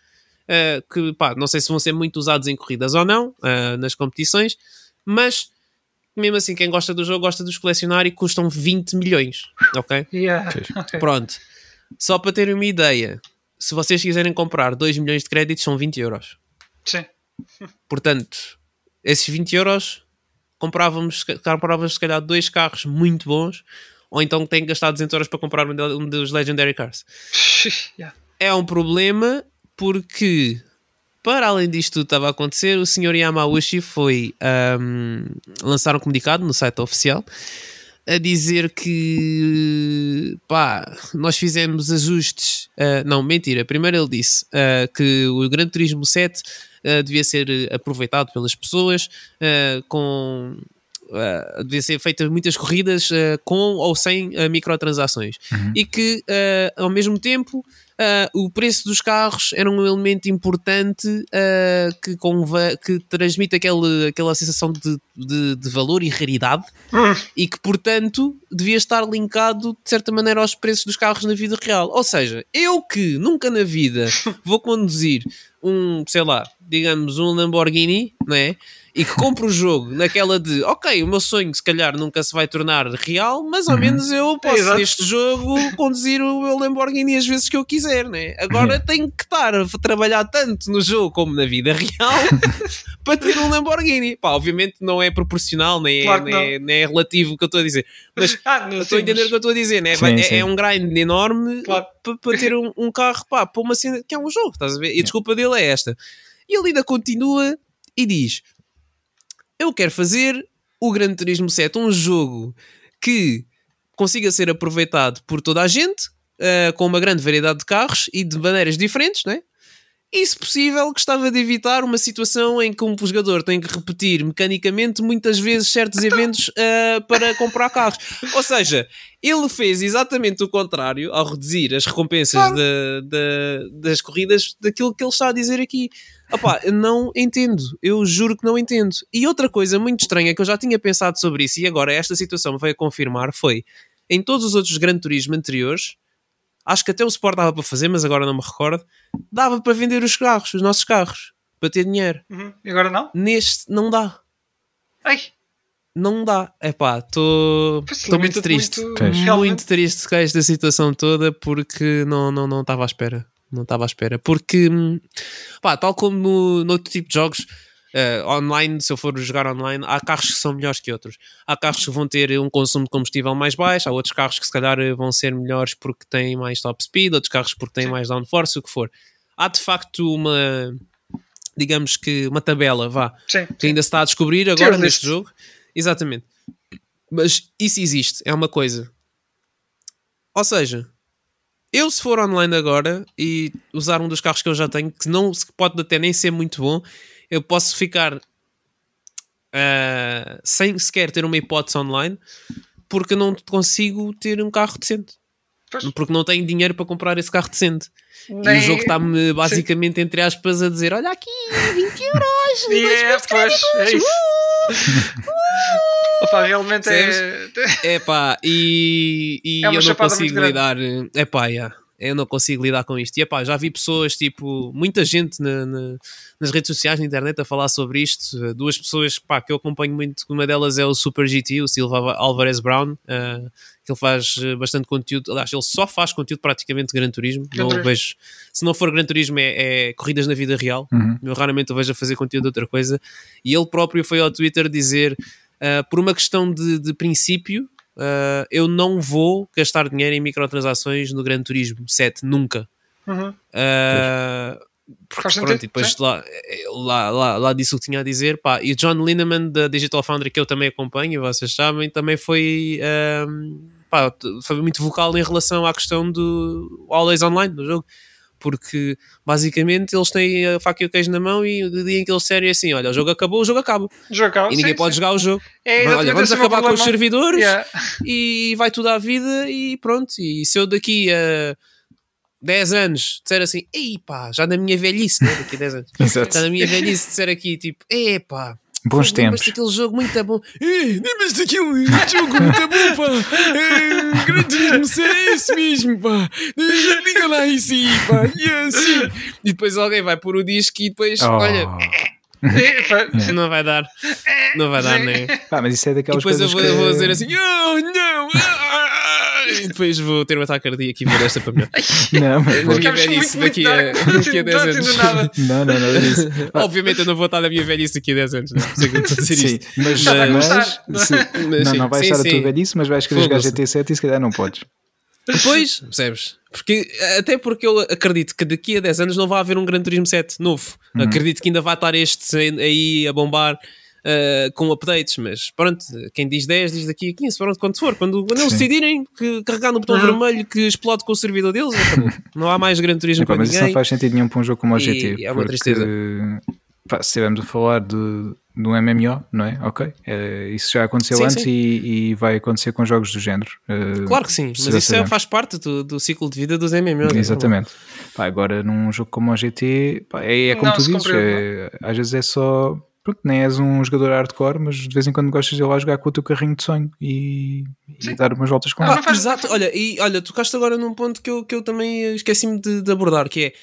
eh, que pá, não sei se vão ser muito usados em corridas ou não, eh, nas competições, mas mesmo assim quem gosta do jogo gosta de os colecionar e custam 20 milhões, ok? Yeah. Pronto. Só para terem uma ideia, se vocês quiserem comprar 2 milhões de créditos, são 20 euros. Sim. Portanto, esses 20 euros comprávamos, comprávamos se calhar dois carros muito bons, ou então tem que gastar 200 euros para comprar um de- um dos Legendary Cars. Yeah. É um problema porque, para além disto tudo estava a acontecer, o Sr. Yamauchi foi ahm, lançar um comunicado no site oficial a dizer que pá, nós fizemos ajustes. ah, não, mentira. Primeiro ele disse ah, que o Gran Turismo 7 ah, devia ser aproveitado pelas pessoas com. devia ser feitas muitas corridas com ou sem microtransações e que ao mesmo tempo ah, o preço dos carros era um elemento importante ah, que, conva- que transmite aquele, aquela sensação de, de, de valor e raridade e que, portanto, devia estar linkado de certa maneira aos preços dos carros na vida real. Ou seja, eu que nunca na vida vou conduzir um, sei lá, digamos, um Lamborghini, não é? E que compro o jogo naquela de, ok, o meu sonho se calhar nunca se vai tornar real, mas ao menos eu posso Exato. neste jogo conduzir o meu Lamborghini às vezes que eu quiser, né? Agora tenho que estar a trabalhar tanto no jogo como na vida real para ter um Lamborghini. Pá, obviamente não é proporcional, nem, Claro que é, nem, é, nem é relativo o que eu estou a dizer. Mas Ah, eu estou a entender o que eu estou a dizer, né? Sim, é, sim. é um grind enorme Claro. para, para ter um, um carro, pá, para uma cena que é um jogo, estás a ver? E a desculpa dele é esta. E ele ainda continua e diz: Eu quero fazer o Gran Turismo 7 um jogo que consiga ser aproveitado por toda a gente, eh, com uma grande variedade de carros e de maneiras diferentes, né? E, se possível, gostava de evitar uma situação em que um jogador tem que repetir mecanicamente muitas vezes certos eventos eh, para comprar carros. Ou seja, ele fez exatamente o contrário ao reduzir as recompensas Claro. da- da- das corridas daquilo que ele está a dizer aqui. Opá, não entendo, eu juro que não entendo. E outra coisa muito estranha que eu já tinha pensado sobre isso e agora esta situação me veio a confirmar foi em todos os outros Gran Turismo anteriores, acho que até o Sport dava para fazer, mas agora não me recordo, dava para vender os carros, os nossos carros, para ter dinheiro. Uhum. E agora não? Neste não dá. Ai, Não dá. É pá, estou muito triste. muito. Muito realmente. triste com esta situação toda porque não não não estava à espera. Não estava à espera. Porque, hum, pá, tal como no, no outro tipo de jogos, eh, online, se eu for jogar online, há carros que são melhores que outros. Há carros que vão ter um consumo de combustível mais baixo, há outros carros que se calhar eh, vão ser melhores porque têm mais top speed, outros carros porque têm Sim. mais downforce, o que for. Há de facto uma, digamos que uma tabela, vá, Sim. que ainda se está a descobrir agora Tier list. neste jogo. Exatamente. Mas isso existe, é uma coisa. Ou seja, eu se for online agora e usar um dos carros que eu já tenho, que não se pode até nem ser muito bom, eu posso ficar ah, sem sequer ter uma hipótese online porque não consigo ter um carro decente. Pois. Porque não tenho dinheiro para comprar esse carro decente. E Nem- o jogo está-me basicamente, entre aspas, a dizer: Olha aqui, 20 euros, E dois é, meses de pois, é isso. Opa, realmente é. É pá, e, e É eu não consigo lidar. É pá, yeah, eu não consigo lidar com isto. E é pá, já vi pessoas, tipo, muita gente na- na- nas redes sociais, na internet, a falar sobre isto. Duas pessoas pá, que eu acompanho muito, uma delas é o Super GT, o Silva Alvarez Brown, eh, que ele faz eh, bastante conteúdo. Aliás, ele só faz conteúdo praticamente de Gran Turismo. Não vejo, se não for Gran Turismo, é, é corridas na vida real. Uhum. Eu raramente o vejo a fazer conteúdo de outra coisa. E ele próprio foi ao Twitter dizer, ah, por uma questão de, de princípio, ah, eu não vou gastar dinheiro em microtransações no Gran Turismo 7, nunca. Uhum. Ah, porque, pronto, e depois lá, lá, lá, lá disse o que tinha a dizer. Pá. E o John Linneman da Digital Foundry, que eu também acompanho, vocês sabem, também foi, ahm, pá, foi muito vocal em relação à questão do Always Online do jogo. Porque basicamente eles têm a faca e o queijo na mão e o dia em que eles disserem assim: olha, o jogo acabou, o jogo acaba. Jogo acaba, e ninguém sim, pode sim. jogar o jogo. É olha, vamos acabar com os servidores Yeah. e vai tudo à vida e pronto. E se eu daqui a 10 anos disser assim, ei pá, já na minha velhice, né? daqui a 10 anos, Exato. já na minha velhice disser aqui tipo, ei pá, Bons tempos. daquele jogo muito bom, ei, lembras daquele jogo muito bom, pá, é, Gran Turismo C, é esse mesmo, pá, diga lá isso aí, pá, e é assim. E depois alguém vai pôr o disco e depois, Oh. olha, É, não vai dar, não vai dar, Sim. né? Pá, mas isso é daquelas depois eu coisas vou, que... vou dizer assim, oh não, ah, ah, ah", e depois vou ter um ataque cardíaco e vou desta para melhor. Não, mas velhice muito, muito daqui a- daqui a 10 Não anos. não, não, não, disso. Obviamente eu não vou estar na minha velhice daqui a 10 anos, isso é que eu estou a dizer Sim, mas, vai mas, Mas não, não vais sim, estar a tua velhice, mas vais querer jogar Foda-se. GT7 e se calhar não podes. Depois, percebes? Porque, até porque eu acredito que daqui a 10 anos não vai haver um Gran Turismo 7 novo. Uhum. Acredito que ainda vai estar este aí a bombar ah, com updates, mas pronto, quem diz 10 diz daqui a 15, pronto, quando for. Quando, quando eles decidirem que carregar no botão vermelho que explode com o servidor deles, não há mais Gran Turismo Epá, para mas isso ninguém. não faz sentido nenhum para um jogo como o GT. é uma tristeza. Pá, se estivermos a falar de, de um MMO, não é? Ok. É, isso já aconteceu Sim, antes sim. E, e vai acontecer com jogos do género. Eh, Claro que sim, mas isso é- faz parte do, do ciclo de vida dos MMOs. né? Exatamente. Pá, agora num jogo como o GT, pá, é, é como Não tu dizes, é- às vezes é só. Pronto, nem és um jogador hardcore, mas de vez em quando gostas de ir lá jogar com o teu carrinho de sonho e, e dar umas voltas com Ah, ele. exato, olha, e olha, tocaste agora num ponto que eu, que eu também esqueci-me de, de abordar, que é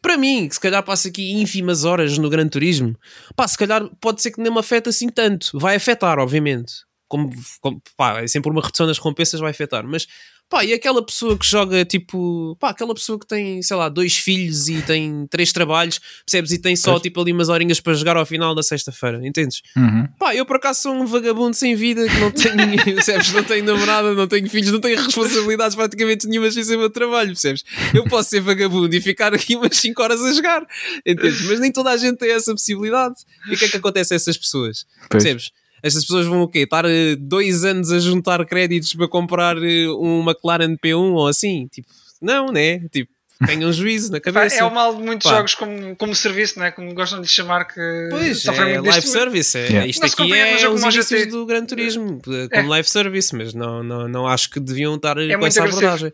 para mim, que se calhar passa aqui ínfimas horas no Gran Turismo, pá, se calhar pode ser que nem me afeta assim tanto. Vai afetar, obviamente. Como, como pá, é sempre uma redução das recompensas, vai afetar. Mas, pá, e aquela pessoa que joga tipo, pá, aquela pessoa que tem, sei lá, dois filhos e tem três trabalhos, percebes? E tem só Pois. tipo ali umas horinhas para jogar ao final da sexta-feira, entendes? Uhum. Pá, eu por acaso sou um vagabundo sem vida que não tenho, percebes? Não tenho namorada, não tenho filhos, não tenho responsabilidades praticamente nenhuma sem ser o meu trabalho, percebes? Eu posso ser vagabundo e ficar aqui umas 5 horas a jogar, entendes? Mas nem toda a gente tem essa possibilidade. E o que é que acontece a essas pessoas? Pois. Percebes? Estas pessoas vão o quê? Estar eh, dois anos a juntar créditos para comprar eh, um McLaren P1 ou assim? Tipo, não, né? Tipo, tenham um juízo na cabeça. é o mal de muitos Pá. jogos como, como serviço, não é? Como gostam de chamar que Pois, sofrem é live service. É, Yeah. Isto Não aqui um é jogo os GT. do Gran Turismo, É. como live service, mas não, não, não acho que deviam estar com muito essa agressivo. abordagem.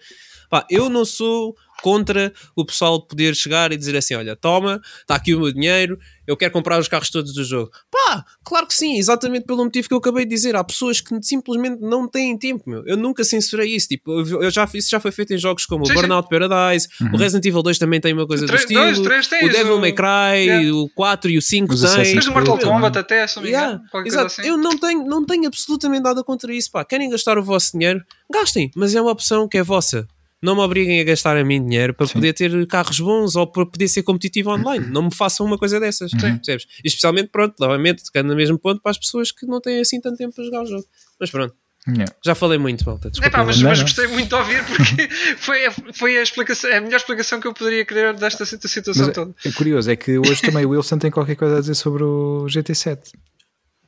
Pá, eu não sou contra o pessoal poder chegar e dizer assim: olha, toma, está aqui o meu dinheiro, eu quero comprar os carros todos do jogo. Pá, claro que sim, exatamente pelo motivo que eu acabei de dizer. Há pessoas que simplesmente não têm tempo, meu. Eu nunca censurei isso. Tipo, eu, já, isso já foi feito em jogos como Sim, o sim. Burnout Paradise, o Resident Evil 2 também tem uma coisa do Três- estilo, dois, três tens, o Devil o- May Cry, Yeah. o 4 e o 5 Os têm. Assassin's Mas no Mortal Creed Kombat até, se não me Yeah, engano, exato. assim. Eu não tenho, não tenho absolutamente nada contra isso. Pá. Querem gastar o vosso dinheiro? Gastem, mas é uma opção que é vossa. Não me obriguem a gastar a mim dinheiro para Sim. poder ter carros bons ou para poder ser competitivo online. Não me façam uma coisa dessas. Percebes? E especialmente, pronto, novamente, tocando no mesmo ponto para as pessoas que não têm assim tanto tempo para jogar o jogo. Mas pronto, Yeah. já falei muito, malta. Desculpa. Epá, mas, mas gostei muito de ouvir porque foi, a, foi a, explicação, a melhor explicação que eu poderia querer desta situ- situação Mas toda. é, é curioso, é que hoje também o Wilson tem qualquer coisa a dizer sobre o GT7.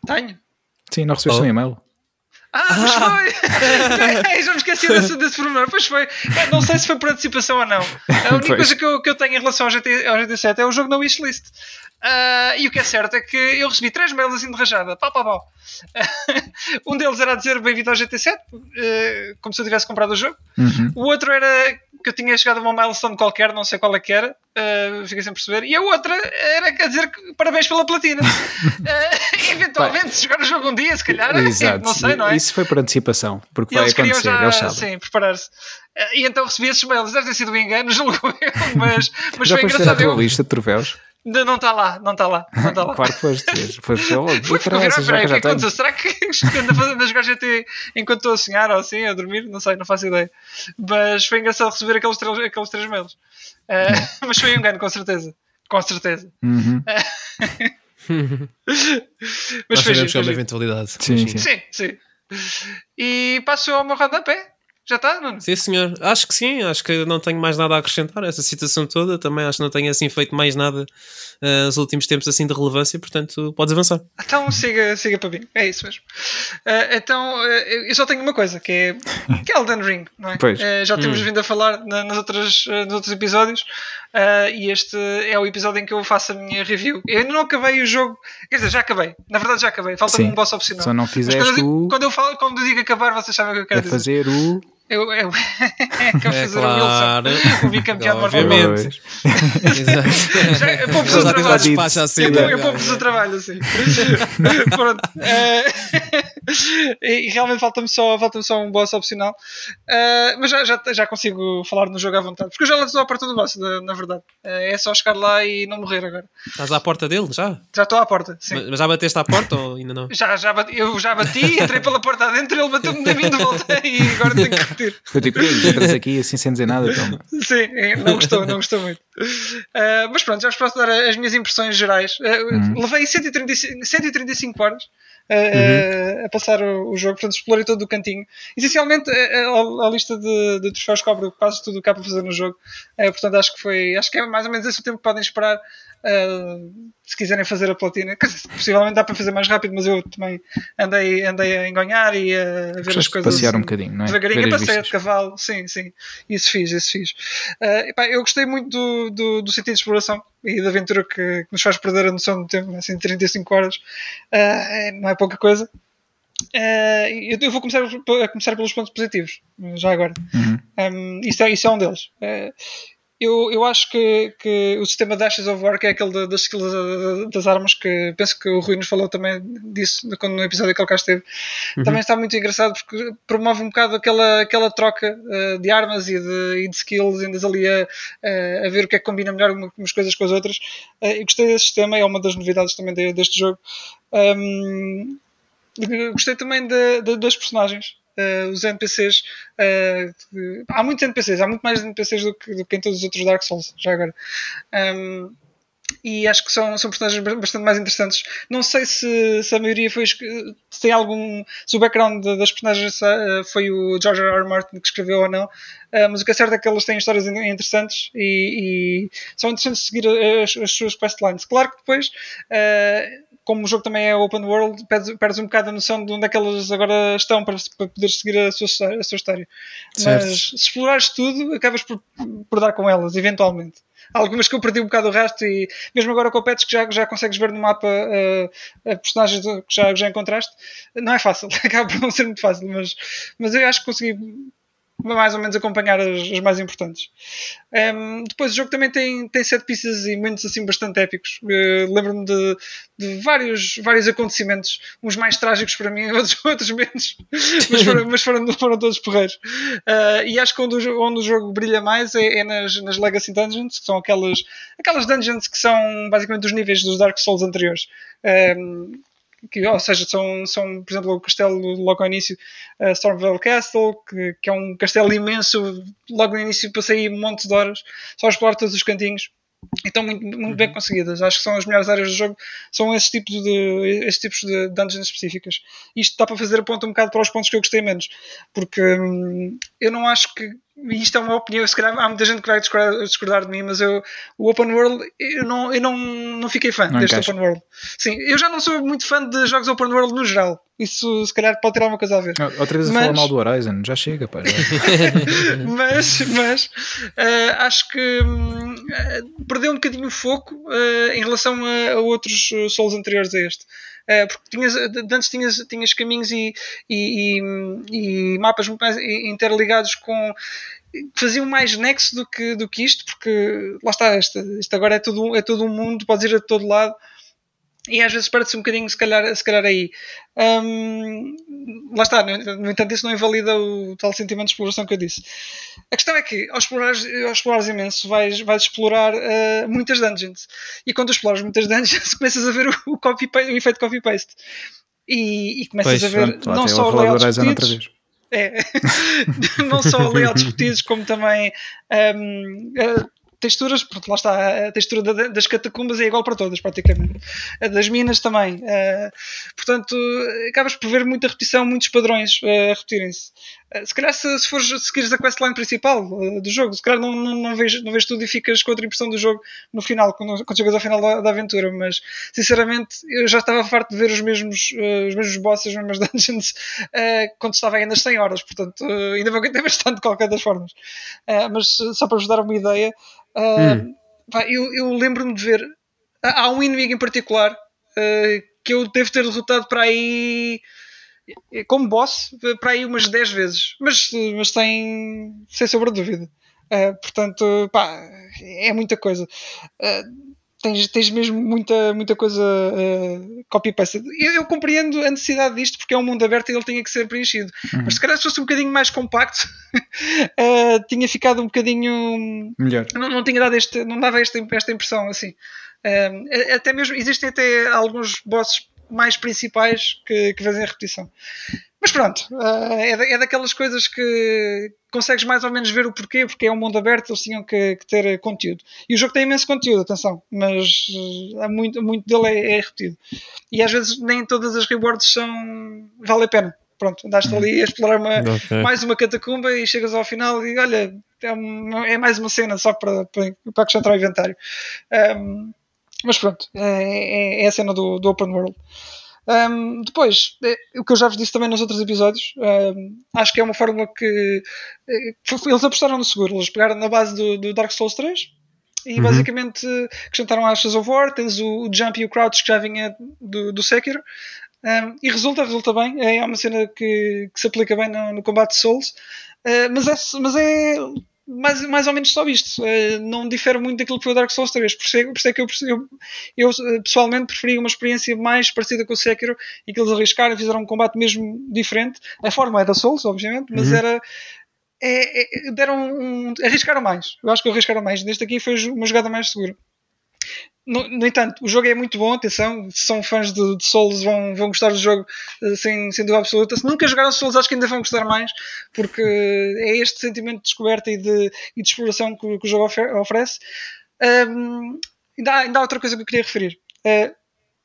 Tenho. Sim, não recebeste Oh. um e-mail. Ah, pois foi! Ei, Já me esqueci desse, desse pormenor. Pois foi. É, Não sei se foi por antecipação ou não. A única Pois. coisa que eu, que eu tenho em relação ao, GT, ao GT7 é o jogo na wishlist. Ah, e o que é certo é que eu recebi três mails assim de rajada. Pau, pau, pau. um deles era a dizer bem-vindo ao GT7, eh, como se eu tivesse comprado o jogo. Uhum. O outro era que eu tinha chegado a uma milestone qualquer, não sei qual é que era, uh, fiquei sem perceber. E a outra era a dizer que parabéns pela platina. Uh, eventualmente, se jogar o jogo um dia, se calhar, Exato. não sei, não é? Isso foi por antecipação, porque E vai acontecer, já, eles sim, preparar-se. Uh, e então recebi esses mails, deve ter sido um engano, julgo eu, mas, mas Já foi foste ver a engraçado. tua Eu, lista de troféus? ainda não está lá, não está lá, não está lá. Claro que foste. Foste logo. Fui já peraí, que o que já é aconteceu? Será que ando a fazer- ando a jogar GT enquanto estou a sonhar ou assim, a dormir? Não sei, não faço ideia. Mas foi engraçado receber aqueles três, aqueles três mails. Uh, mas foi um engano, com certeza. Com certeza. Uhum. Mas Nós foi sabemos que é uma eventualidade. Sim, sim. Sim, sim. E passo ao meu rodapé. Já está, Nuno? Sim, senhor. Acho que sim, acho que não tenho mais nada a acrescentar a essa situação toda. Também acho que não tenho assim feito mais nada eh, nos últimos tempos assim de relevância, portanto, podes avançar. Então siga, siga para mim. É isso mesmo. Uh, então, uh, eu só tenho uma coisa, que é, que é Elden Ring, não é? Pois. Uh, já temos Hum. vindo a falar na- nas outras, uh, nos outros episódios uh, e este é o episódio em que eu faço a minha review. Eu ainda não acabei o jogo, quer dizer, já acabei. Na verdade, já acabei. Falta-me um boss opcional. Só não Mas fizeste quando, eu digo, o- quando, eu falo, quando eu digo acabar, vocês sabem o que eu quero É dizer. fazer o. Eu, eu, quero É fazer claro. o Wilson, o bicampeão de Obviamente. Exato. Eu poupo-vos o trabalho. assim. Eu, eu poupo-vos o trabalho, assim. Pronto. Eh, e realmente falta-me só, falta só um boss opcional. Eh, mas já, já, já consigo falar no jogo à vontade. Porque eu já lá estou à porta do boss, na, na verdade. Eh, é só chegar lá e não morrer agora. Estás à porta dele, já? Já estou à porta, sim. Mas mas já bateste à porta ou ainda não? Já, já bati- eu já bati, entrei pela porta adentro, ele bateu-me de mim de volta e agora tenho que repetir. Foi tipo, "Ei, entras aqui assim sem dizer nada, então. Sim, é, não gostou, não gostou muito. Uh, mas pronto, já vos posso dar as minhas impressões gerais. Uh, Levei 135, 135 horas uh, a passar o, o jogo, portanto explorei todo o cantinho. Essencialmente, a, a- a lista de, de troféus cobre quase tudo o que há para fazer no jogo. Portanto, acho que foi, acho que é mais ou menos esse o tempo que podem esperar. Uh, se quiserem fazer a platina, possivelmente dá para fazer mais rápido, mas eu também andei, andei a enganhar e a ver as Gostaste coisas passear um bocadinho, não é? devagarinho, passeio de cavalo, sim, sim. Isso fiz, isso fiz. Ah, epá, eu gostei muito do, do, do sentido de exploração e da aventura que, que nos faz perder a noção do tempo, assim, 35 horas. Ah, é- não é pouca coisa. Ah, eu, eu vou começar a começar pelos pontos positivos, já agora. Uhum. Um, isso, é, isso é um deles. Uh, eu, eu acho que, que o sistema de Ashes of War, que é aquele da- das skills da- das armas, que penso que o Rui nos falou também disso quando no episódio que ele cá esteve, também está muito engraçado porque promove um bocado aquela, aquela troca uh, de armas e de, e de skills, e andas ali a, a- ver o que é que combina melhor uma- umas coisas com as outras. Uh, eu gostei desse sistema, é uma das novidades também de- deste jogo. Um, Gostei também de, de- das personagens. Eh, os NPCs. eh, que- há muitos NPCs, há muito mais NPCs do que, do que em todos os outros Dark Souls, já agora. Um, e acho que são, são personagens ba- bastante mais interessantes. Não sei se, se a maioria foi. Se tem algum. Se o background da- das personagens eh, foi o George R. R. Martin que escreveu ou não, eh, mas o que é certo é que elas têm histórias in- interessantes e, e são interessantes seguir as, as suas questlines. Claro que depois. eh, como o jogo também é open world, perdes, perdes um bocado a noção de onde é que elas agora estão para, para poder seguir a sua, história- a sua história. Certo. Mas se explorares tudo, acabas por, por dar com elas, eventualmente. Há algumas que eu perdi um bocado o resto e mesmo agora com o Pets que já, já consegues ver no mapa uh, uh, personagens que já, já encontraste, não é fácil, acaba por não ser muito fácil, mas, mas eu acho que consegui mais ou menos acompanhar as, as mais importantes. Um, depois o jogo também tem, tem set pieces e momentos assim bastante épicos. Uh, Lembro-me de, de vários, vários acontecimentos, uns mais trágicos para mim, outros, outros menos, mas foram, mas foram, foram todos porreiros. Uh, e acho que onde onde o jogo brilha mais é, é nas, nas Legacy Dungeons, que são aquelas, aquelas dungeons que são basicamente os níveis dos Dark Souls anteriores. Um, que, ou seja, são, são, por exemplo, o castelo logo ao início, uh, Stormvale Castle, que, que é um castelo imenso, logo no início passei um monte de horas só a explorar todos os cantinhos e estão muito, muito bem conseguidas. Acho que são as melhores áreas do jogo, são esses tipos de, esses tipos de dungeons específicas. Isto dá para fazer a ponta um bocado para os pontos que eu gostei menos, porque hum, eu não acho que isto é uma opinião, se calhar há muita gente que vai discordar, discordar de mim, mas eu, o Open World, eu não, eu não, não fiquei fã não deste encaixa. Open World. Sim, eu já não sou muito fã de jogos Open World no geral. Isso se calhar pode ter alguma coisa a ver. Outra vez a mas... falar mal do Horizon, já chega, pá. Já. mas mas uh, acho que uh, perdeu um bocadinho o foco uh, em relação a, a outros Souls anteriores a este. Uh, porque tinhas, antes tinhas, tinhas caminhos e, e, e, e mapas muito mais interligados com faziam mais nexo do que, do que isto, porque lá está, isto, isto agora é todo, é todo um mundo, podes ir a todo lado e às vezes perde-se um bocadinho, se calhar, se calhar aí. Um, lá está, no, entanto, isso não invalida o tal sentimento de exploração que eu disse. A questão é que, ao explorares, ao explorares imenso, vais, vais explorar uh, muitas dungeons. E quando exploras muitas dungeons, começas a ver o, o, copy o efeito copy-paste. E, e, começas pois, a ver pronto, não só layouts repetidos, é, não só layouts repetidos, como também um, uh, texturas, porque lá está, a textura das catacumbas é igual para todas, praticamente. A das minas também. Uh, portanto, acabas por ver muita repetição, muitos padrões a repetirem-se. Uh, se calhar, se, se fores seguires a questline principal do jogo, se calhar não, não, não, vês, não vês tudo e ficas com outra impressão do jogo no final, quando, quando chegas ao final da, da, aventura. Mas, sinceramente, eu já estava farto de ver os mesmos, os mesmos bosses, as mesmas dungeons, quando estava ainda nas 100 horas. Portanto, ainda vou aguentar bastante de qualquer das formas. mas, só para vos dar uma ideia, hum. pá, eu, eu lembro-me de ver. Há um inimigo em particular uh, que eu devo ter derrotado para aí. Como boss, para aí umas 10 vezes, mas, mas sem, sem sombra de dúvida. Uh, portanto, pá, é muita coisa. Uh, tens, tens mesmo muita, muita coisa uh, copy-paste. Eu, eu, compreendo a necessidade disto porque é um mundo aberto e ele tinha que ser preenchido. Uhum. Mas se calhar se fosse um bocadinho mais compacto, tinha ficado um bocadinho. Melhor. Não, não tinha dado este, não dava esta, esta impressão assim. Até mesmo, existem até alguns bosses mais principais que, que fazem a repetição. Mas pronto, é, é daquelas coisas que consegues mais ou menos ver o porquê, porque é um mundo aberto, eles tinham que, que ter conteúdo. E o jogo tem imenso conteúdo, atenção, mas há muito, muito dele é, é repetido. E às vezes nem todas as rewards são. vale a pena. Pronto, andaste ali a explorar uma, okay. mais uma catacumba e chegas ao final e olha, é, uma, é mais uma cena só para, para, para acrescentar ao inventário. Um, mas pronto, é, é, é, a cena do, do Open World. Um, depois, é, o que eu já vos disse também nos outros episódios, um, acho que é uma fórmula que, é, eles apostaram no seguro. Eles pegaram na base do, do Dark Souls 3 e uhum. basicamente acrescentaram Ashes of War. Tens o, o, Jump e o Crouch que já vinha do, do Sekiro. Um, e resulta, resulta bem. É uma cena que, que se aplica bem no, no combate de Souls. Uh, mas, é, mas é mais, mais ou menos só isto. Uh, não difere muito daquilo que foi o Dark Souls 3. Por isso, é, por isso é que eu, eu, eu, eh, pessoalmente preferi uma experiência mais parecida com o Sekiro e que eles arriscaram fizeram um combate mesmo diferente. A forma é da Souls, obviamente, mas uhum. era. É, é, deram um, arriscaram mais. Eu acho que arriscaram mais. Neste aqui foi uma jogada mais segura. No, no, entanto, o jogo é muito bom, atenção, se são fãs de, de Souls vão, vão gostar do jogo uh, sem, sem dúvida absoluta. Se nunca jogaram Souls, acho que ainda vão gostar mais, porque é este sentimento de descoberta e de, e de exploração que, que o jogo oferece. Um, ainda, há, ainda há outra coisa que eu queria referir. Uh,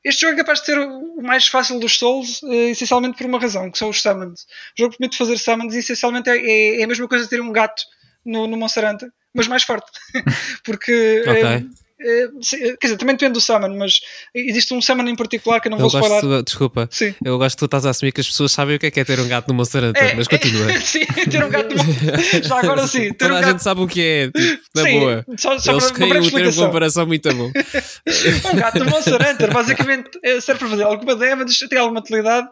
este jogo é capaz de ser o mais fácil dos Souls, uh, essencialmente por uma razão, que são os summons. O jogo permite fazer summons e essencialmente é, é, é a mesma coisa de ter um gato no, no mas mais forte. porque okay. Eh, quer dizer, também depende do summon, mas existe um summon em particular que eu não eu vou spoiler. Tu, desculpa, Sim. eu gosto que tu estás a assumir que as pessoas sabem o que é, que é ter um gato no Monster Hunter, é, mas continua. É, sim, ter um gato no Já agora sim. Ter Toda um a gato... gente sabe o que é, tipo, na sim, boa. Só, só Eles termo de comparação muito bom. um gato no Monster Hunter, basicamente, é, serve para fazer alguma damage, tem alguma utilidade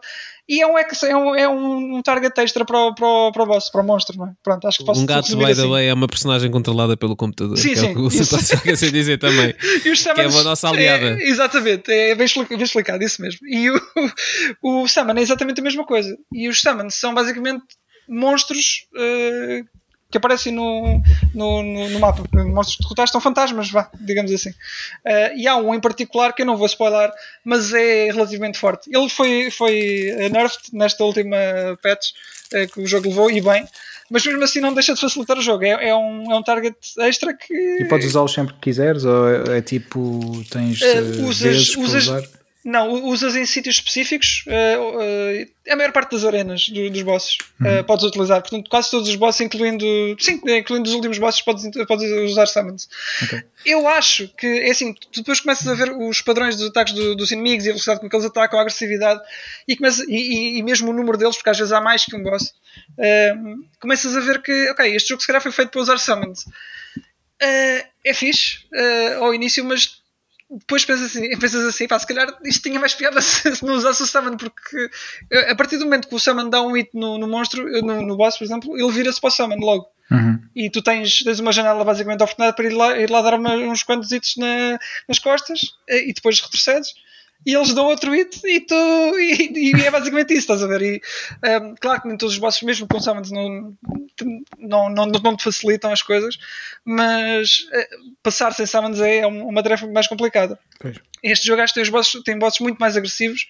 e é um, é um, é um target extra para o, para, o, para o boss, para o monstro, não é? Pronto, acho que posso Um gato, by the assim. way, é uma personagem controlada pelo computador. Sim, que sim. É o que o está dizer também. Que é uma nossa aliada. É, exatamente, é bem explicado, bem explicado, isso mesmo. E o, o Summon é exatamente a mesma coisa. E os Summons são basicamente monstros uh, que aparecem no, no, no, no mapa. Monstros derrotados são fantasmas, vá, digamos assim. Uh, e há um em particular que eu não vou spoiler, mas é relativamente forte. Ele foi, foi nerfed nesta última patch uh, que o jogo levou, e bem mas mesmo assim não deixa de facilitar o jogo. É, é, um, é um target extra que. E podes usá-lo sempre que quiseres? Ou é, é tipo. tens uh, usas, vezes usas, usar? Não, usas em sítios específicos. Uh, uh, a maior parte das arenas do, dos bosses uhum. uh, podes utilizar. Portanto, quase todos os bosses, incluindo. Sim, incluindo os últimos bosses, podes, podes usar summons. Okay. Eu acho que, é assim, tu depois começas a ver os padrões dos ataques do, dos inimigos e a velocidade com que eles atacam, a agressividade e, começa, e, e, e, mesmo o número deles, porque às vezes há mais que um boss. começas a ver que, ok, este jogo se calhar foi feito para usar summons. é fixe ao início, mas depois pensas assim, pensas assim pá, se calhar isto tinha mais piada se, se não usasse o Summon, porque a partir do momento que o Summon dá um hit no, no monstro, no, no boss, por exemplo, ele vira-se para o Summon logo. Uhum. E tu tens, tens uma janela basicamente oportunidade para ir lá, ir lá dar uma, uns quantos hits na, nas costas eh, e depois retrocedes e eles dão outro hit e tu e, e é basicamente isso, estás a ver? E, um, ehm, claro que nem todos os bosses, mesmo com summons, não, não, não, não te facilitam as coisas, mas uh, passar sem summons é uma tarefa mais complicada. Pois. Este jogo acho que tem, os bosses, tem bosses muito mais agressivos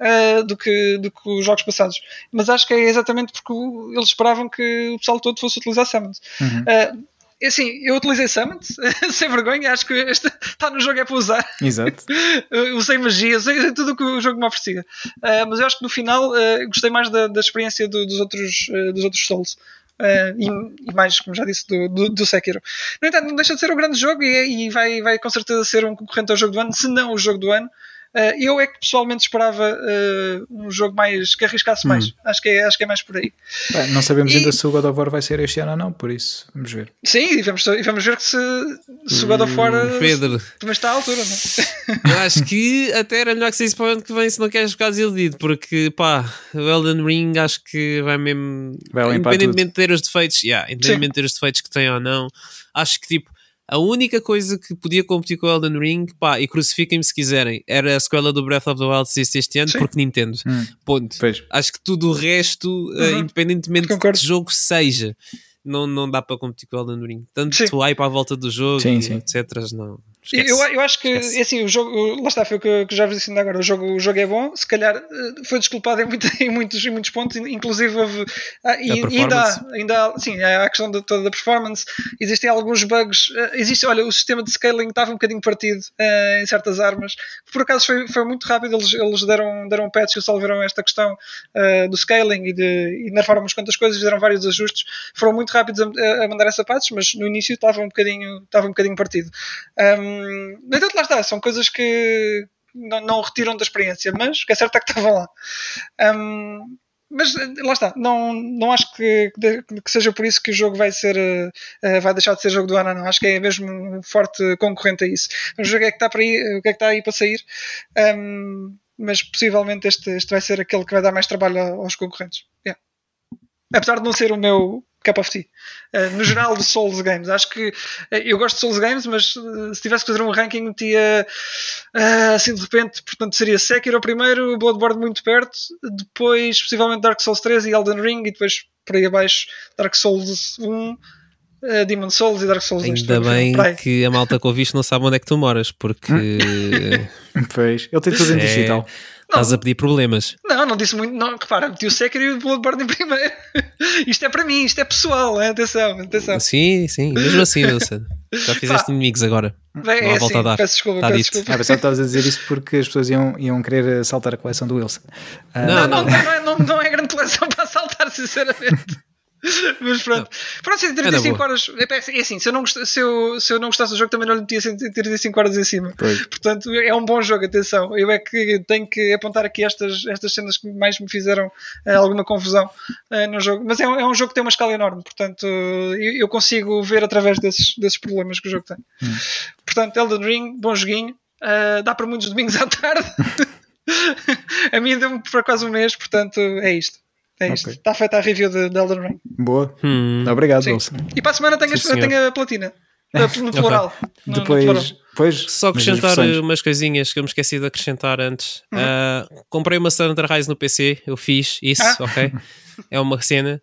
uh, do, que, do que os jogos passados, mas acho que é exatamente porque eles esperavam que o pessoal todo fosse utilizar summons. Uhum. Uh, assim, eu utilizei Summons, sem vergonha, acho que este está no jogo é para usar. Exato. usei magia, usei tudo o que o jogo me oferecia. Uh, mas eu acho que no final uh, gostei mais da, da experiência do, dos, outros, uh, dos outros Souls. E, e, mais, como já disse, do, do, do, Sekiro. No entanto, não deixa de ser um grande jogo e, e vai, vai com certeza ser um concorrente ao jogo do ano, se não o jogo do ano. Uh, eu é que pessoalmente esperava uh, um jogo mais que arriscasse mais. Hum. Acho, que é, acho que é mais por aí. Bem, não sabemos e... ainda se o God of War vai ser este ano ou não, por isso vamos ver. Sim, e vamos, e vamos ver que se, se o God of War hum, Pedro. também está à altura, não é? Eu acho que até era melhor que saísse para o ano que vem se não queres ficar desiludido, porque pá, o Elden Ring acho que vai mesmo. Vai independentemente de ter os defeitos, yeah, independentemente de ter os defeitos que tem ou não, acho que tipo a única coisa que podia competir com o Elden Ring, pá, e crucifiquem-me se quiserem, era a sequela do Breath of the Wild se este ano, Sim. porque Nintendo. Hum. Ponto. Pois. Acho que tudo o resto, uh, uhum. independentemente de que jogo seja, não, não dá para competir com o Elden Ring. Tanto sim. hype à volta do jogo, sim, sim. etc. Não. Eu, eu acho que, é assim, o jogo, lá está, foi o que, que já vos disse agora, o jogo, o jogo é bom, se calhar eh, foi desculpado em, muito, em muitos, em muitos pontos, inclusive houve, ah, e, ainda, há, ainda há, sim, há a questão de, toda da performance, existem alguns bugs, uh, existe, olha, o sistema de scaling estava um bocadinho partido uh, em certas armas, por acaso foi, foi muito rápido, eles, eles deram, deram um patch e resolveram esta questão uh, do scaling e, de, e nerfaram umas quantas coisas, fizeram vários ajustes, foram muito rápidos a, a mandar essa patch, mas no início estava um bocadinho, estava um bocadinho partido. Um, no entanto, lá está, são coisas que não, não retiram da experiência, mas o que é certo é que estavam lá. Um, mas lá está, não, não acho que, que, seja por isso que o jogo vai ser uh, vai deixar de ser jogo do ano, não. Acho que é mesmo um forte concorrente a isso. Vamos ver o que é que está, para aí, o que é que está aí para sair. Um, mas possivelmente este, este vai ser aquele que vai dar mais trabalho aos concorrentes. Yeah. Apesar de não ser o meu cup of tea. Uh, no geral de Souls Games. Acho que uh, eu gosto de Souls Games, mas uh, se tivesse que fazer um ranking, metia assim de repente, portanto seria Sekiro primeiro, Bloodborne muito perto, depois possivelmente Dark Souls 3 e Elden Ring, e depois por aí abaixo Dark Souls 1. Uh, Demon Souls e Dark Souls Ainda bem que a malta que ouviste não sabe onde é que tu moras, porque. pois, ele tem tudo em é... Estás a pedir problemas. Não, não disse muito. Não, repara, meti o Sekiro e o Bloodborne em primeiro. isto é para mim, isto é pessoal, hein? atenção, atenção. Sim, sim, mesmo assim, Wilson. Já fizeste Pá. inimigos agora. Bem, não é há volta assim, a dar. Peço desculpa, tá peço desculpa. Ah, pensava que estavas a dizer isso porque as pessoas iam, iam querer saltar a coleção do Wilson. Uh, não, não, não, não, é, não, não é grande coleção para saltar, sinceramente. Mas pronto. Pronto, 135 horas. É, é assim, se eu, não gost, se, eu, se eu não gostasse do jogo, também não lhe metia 135 horas em cima. Pois. Portanto, é um bom jogo, atenção. Eu é que tenho que apontar aqui estas, estas cenas que mais me fizeram uh, alguma confusão uh, no jogo. Mas é, é, um jogo que tem uma escala enorme, portanto, eu, eu consigo ver através desses, desses problemas que o jogo tem. Hum. Portanto, Elden Ring, bom joguinho. Dá para muitos domingos à tarde. a mim deu-me por quase um mês, portanto, é isto. É isto. Okay. Está feita a review de, de Elden Ring. Boa. Hum. Obrigado, Sim. Wilson. E para a semana tenho, Sim, a, tenho a platina. No plural. okay. no, Depois, no Pois, Só acrescentar umas coisinhas que eu me esqueci de acrescentar antes. Uhum. Uh, comprei uma Thunder Rise no PC, eu fiz isso, ah. ok? É uma cena.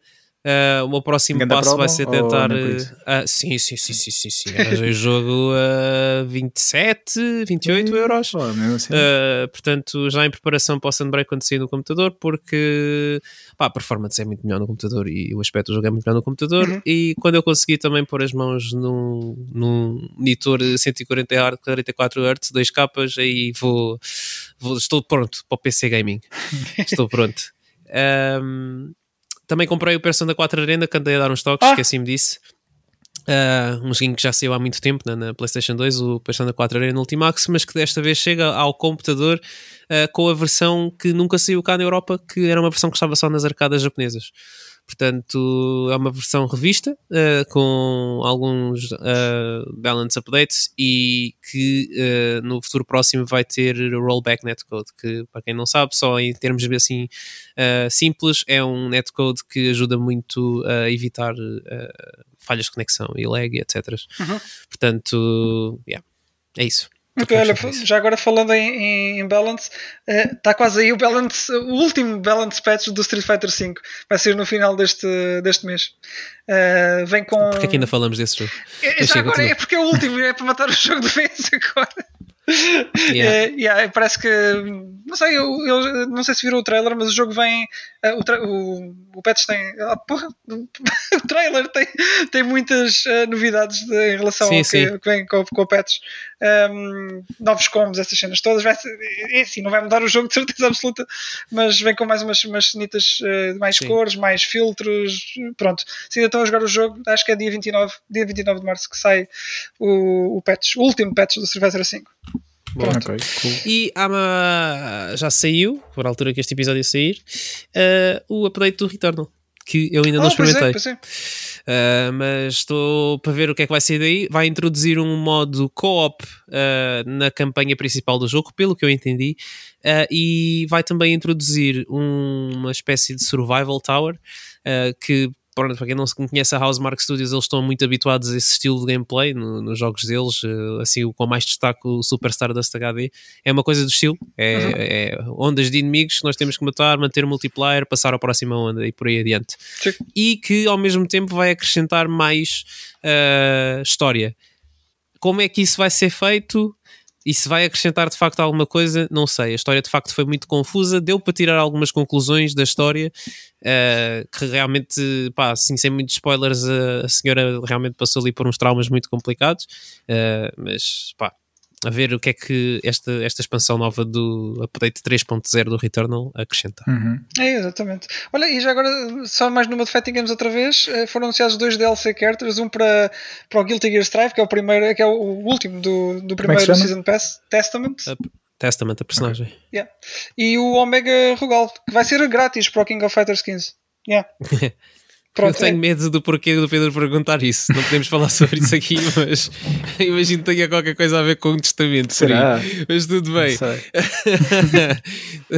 Uh, o meu próximo Ganda passo vai promo ser ou tentar. uh, sim, sim, sim, sim, sim, sim. Arranjei o jogo a 27, 28 euros. Mesmo assim. Uh, portanto, já em preparação para o Sunbreak quando sair no computador, porque pá, a performance é muito melhor no computador e o aspecto do jogo é muito melhor no computador. Uhum. E quando eu consegui também pôr as mãos num, num monitor 140 Hz, 44 Hz, 2 capas, aí vou, vou- estou pronto para o PC Gaming. estou pronto. Um, também comprei o Persona 4 Arena, que andei a dar uns toques, Ah. esqueci-me disso. Uh, um joguinho que já saiu há muito tempo né, na PlayStation 2, o Persona 4 Arena Ultimax, mas que desta vez chega ao computador uh, com a versão que nunca saiu cá na Europa, que era uma versão que estava só nas arcadas japonesas. Portanto, é uma versão revista uh, com alguns uh, balance updates e que uh, no futuro próximo vai ter rollback netcode, que para quem não sabe, só em termos assim simples, é um netcode que ajuda muito a evitar falhas de conexão e lag, etc. Uhum. Portanto, yeah, é isso. Ok, olha, já agora falando em, em, balance, está quase aí o balance, o último balance patch do Street Fighter V. Vai ser no final deste, deste mês. Uh, vem com. Porque é que ainda falamos desse jogo? É, já agora é porque é o último, é para matar o jogo de vez agora. Yeah. É, yeah, parece que não sei, eu, eu, não sei se viram o trailer, mas o jogo vem. Uh, o, tra o, o patch tem. Ah, porra, o trailer tem, tem muitas uh, novidades de, em relação sim, ao que, que, vem com, com o patch. Um, novos combos, essas cenas todas. Vai ser, é assim, não vai mudar o jogo de certeza absoluta, mas vem com mais umas, umas cenitas uh, mais Sim. cores, mais filtros. Pronto. Se ainda estão a jogar o jogo, acho que é dia 29, dia 29 de março que sai o, o patch, o último patch do Street Fighter V. Pronto. Ok, cool. E uma... já saiu, por altura que este episódio sair, uh, o update do Returnal, que eu ainda não Ah, pois é, experimentei. pois é. Uh, mas estou para ver o que é que vai sair daí. Vai introduzir um modo co-op uh, na campanha principal do jogo, pelo que eu entendi, uh, e vai também introduzir um- uma espécie de survival tower uh, que. Para quem não se conhece a Housemark Studios, eles estão muito habituados a esse estilo de gameplay no- nos jogos deles, uh, assim, o com mais destaque o Superstar Dust HD. É uma coisa do estilo, é, Uhum. é ondas de inimigos que nós temos que matar, manter o multiplayer, passar à próxima onda e por aí adiante Sim. e que ao mesmo tempo vai acrescentar mais uh, história. Como é que isso vai ser feito? E se vai acrescentar de facto alguma coisa, não sei. A história de facto foi muito confusa, deu para tirar algumas conclusões da história, uh, que realmente, pá, assim, sem muitos spoilers, a, a senhora realmente passou ali por uns traumas muito complicados, uh, mas pá, a ver o que é que esta, esta expansão nova do update 3.0 do Returnal acrescenta. Uhum. É, exatamente. Olha, e já agora, só mais numa de Fighting Games outra vez, eh, foram anunciados dois DLC characters, um para, para o Guilty Gear Strive, que é o primeiro, que é o último do, do é primeiro chama? Season Pass, Testament, Testament, a personagem. yeah. e o Omega Rugal, que vai ser grátis para o King of Fighters 15. Yeah. Pronto, eu tenho é. medo do porquê do Pedro perguntar isso. Não podemos falar sobre isso aqui, mas imagino que tenha qualquer coisa a ver com o testamento. Será? Mas tudo bem. Não sei.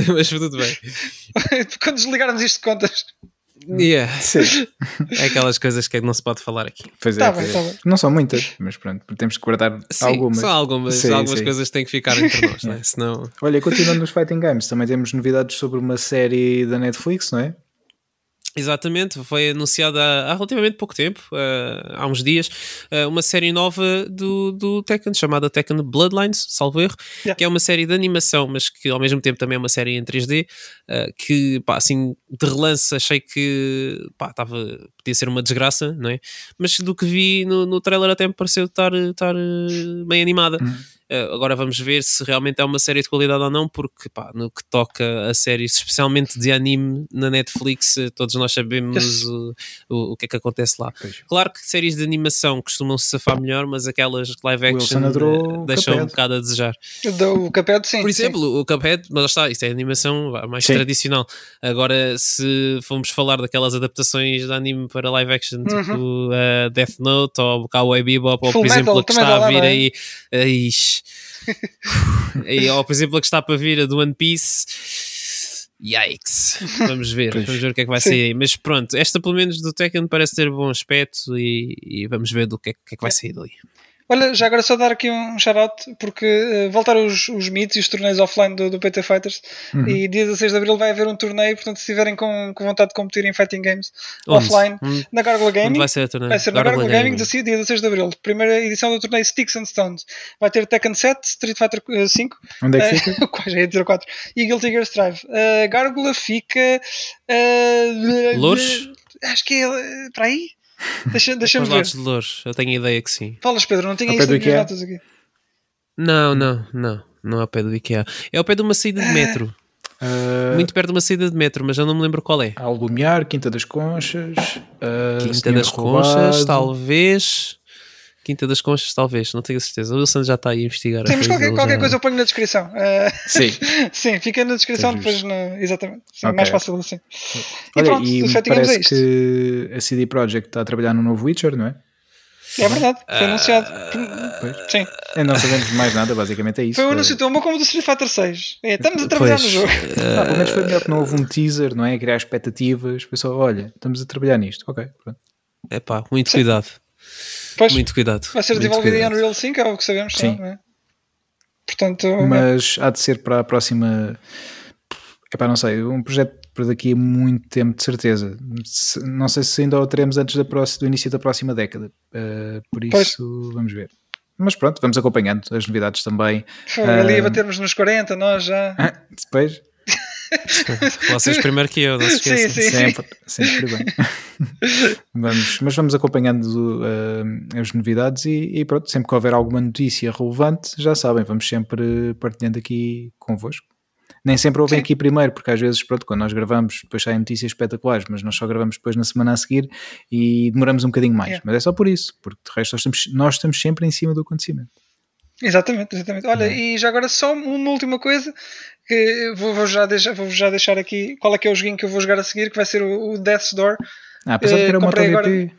mas tudo bem. Quando desligarmos isto de contas. Yeah. Sim. É aquelas coisas que não se pode falar aqui. Pois é, Tá bem, é. tá bem. Não são muitas, mas pronto, temos que guardar Sim, algumas. são algumas, Sim, algumas sim. coisas têm que ficar entre nós, não é? Senão. Olha, continuando nos Fighting Games, também temos novidades sobre uma série da Netflix, não é? Exatamente, foi anunciada há, há relativamente pouco tempo, eh, há uns dias, eh, uma série nova do, do Tekken chamada Tekken Bloodlines, salvo erro, Yeah. que é uma série de animação, mas que ao mesmo tempo também é uma série em 3D, eh, que pá, assim de relance achei que pá, tava, podia ser uma desgraça, não é? Mas do que vi no, no trailer até me pareceu estar, estar bem animada. Uh, agora vamos ver se realmente é uma série de qualidade ou não, porque pá, no que toca a séries, especialmente de anime na Netflix, uh, todos nós sabemos o, o, o que é que acontece lá. Pois. Claro que séries de animação costumam se safar melhor, mas aquelas live action o deixam um Cuphead. bocado a desejar. Do Caped, sim. Por sim. exemplo, o Cuphead, mas lá está, isto é animação mais Sim. tradicional. Agora, se formos falar daquelas adaptações de anime para live action, tipo uh, Death Note ou Cowboy Bebop, ou Full por exemplo Metal a que está a vir é? aí, aí, aí, ou por exemplo a que está para vir a do One Piece. Yikes! Vamos ver, Pois. vamos ver o que é que vai Sim. sair aí. Mas pronto, esta pelo menos do Tekken parece ter bom aspecto e, e vamos ver do que é, que é que vai sair dali. Olha, já agora só dar aqui um shout-out, porque uh, voltaram os, os meets e os torneios offline do, do PT Fighters Uhum. e dia 16 de Abril vai haver um torneio, portanto se estiverem com, com vontade de competir em Fighting Games Onde? offline, Onde- na Gargoyle Onde Gaming, vai ser torneio? Vai ser na Gargoyle Gargoyle Gaming, do dia 16 de Abril. Primeira edição do torneio Sticks and Stones. Vai ter Tekken 7, Street Fighter eh, 5, Onde é que eh, fica? quase ia dizer 4, e Guilty Gear Strive. A Gárgula fica. eh, Louros? Acho que é eh, para aí. Deixa- Deixa-me Os ver. lados de Louros, eu tenho a ideia que sim. Falas, Pedro, não tinha pé isso nas minhas notas aqui. Não, não, não. Não é ao pé do IKEA. É ao pé de uma saída de metro. Ah, Muito perto de uma saída de metro, mas eu não me lembro qual é. Ao Lumiar, Quinta das Conchas, ah, Quinta das Conchas, Roubado. talvez. Quinta das Conchas, talvez, não tenho a certeza. O Wilson já está aí a investigar. Sim, mas a qualquer, qualquer já- coisa eu ponho na descrição. Eh, Sim. sim, fica na descrição, É depois no, exatamente. Sim, Ok. mais fácil assim. E Olha, pronto, e o me Fighting Games é parece isto. que a CD Projekt está a trabalhar no novo Witcher, não é? É verdade, foi anunciado. Pois. Sim. É, não sabemos mais nada, basicamente é isso. Foi um É- anúncio tão bom como o do Street Fighter 6. É, estamos a trabalhar Pois, no jogo. Ah, pelo menos foi melhor que não houve um teaser, não é? Criar expectativas. Foi só, olha, estamos a trabalhar nisto. Ok, pronto. É pá, muito cuidado. Pois, Muito cuidado. vai ser muito desenvolvido em. Unreal 5, é o que sabemos. Sim. não é? Portanto, Mas há de ser para a próxima. Epá, não sei, um projeto para daqui a muito tempo, de certeza. Não sei se ainda o teremos antes da próxima, do início da próxima década. Ah, por Pois. isso, vamos ver. Mas pronto, vamos acompanhando as novidades também. foi ali a ah, batermos nos 40, nós já. Depois, Vocês primeiro que eu, não se Sim, esqueçam. sim. sempre, sempre bem. vamos, mas vamos acompanhando ah, as novidades e, e pronto, sempre que houver alguma notícia relevante, já sabem, vamos sempre partilhando aqui convosco. Nem sempre ouvem Sim. aqui primeiro, porque às vezes, pronto, quando nós gravamos, depois saem notícias espetaculares, mas nós só gravamos depois na semana a seguir e demoramos um bocadinho mais. Yeah. Mas é só por isso, porque de resto nós estamos, nós estamos sempre em cima do acontecimento. Exatamente, exatamente. Olha, e já agora só uma última coisa que vou, vou já deixar, vou já deixar aqui qual é que é o joguinho que eu vou jogar a seguir, que vai ser o, o Death's Door. Ah, apesar de Eh, que era o MotoGP.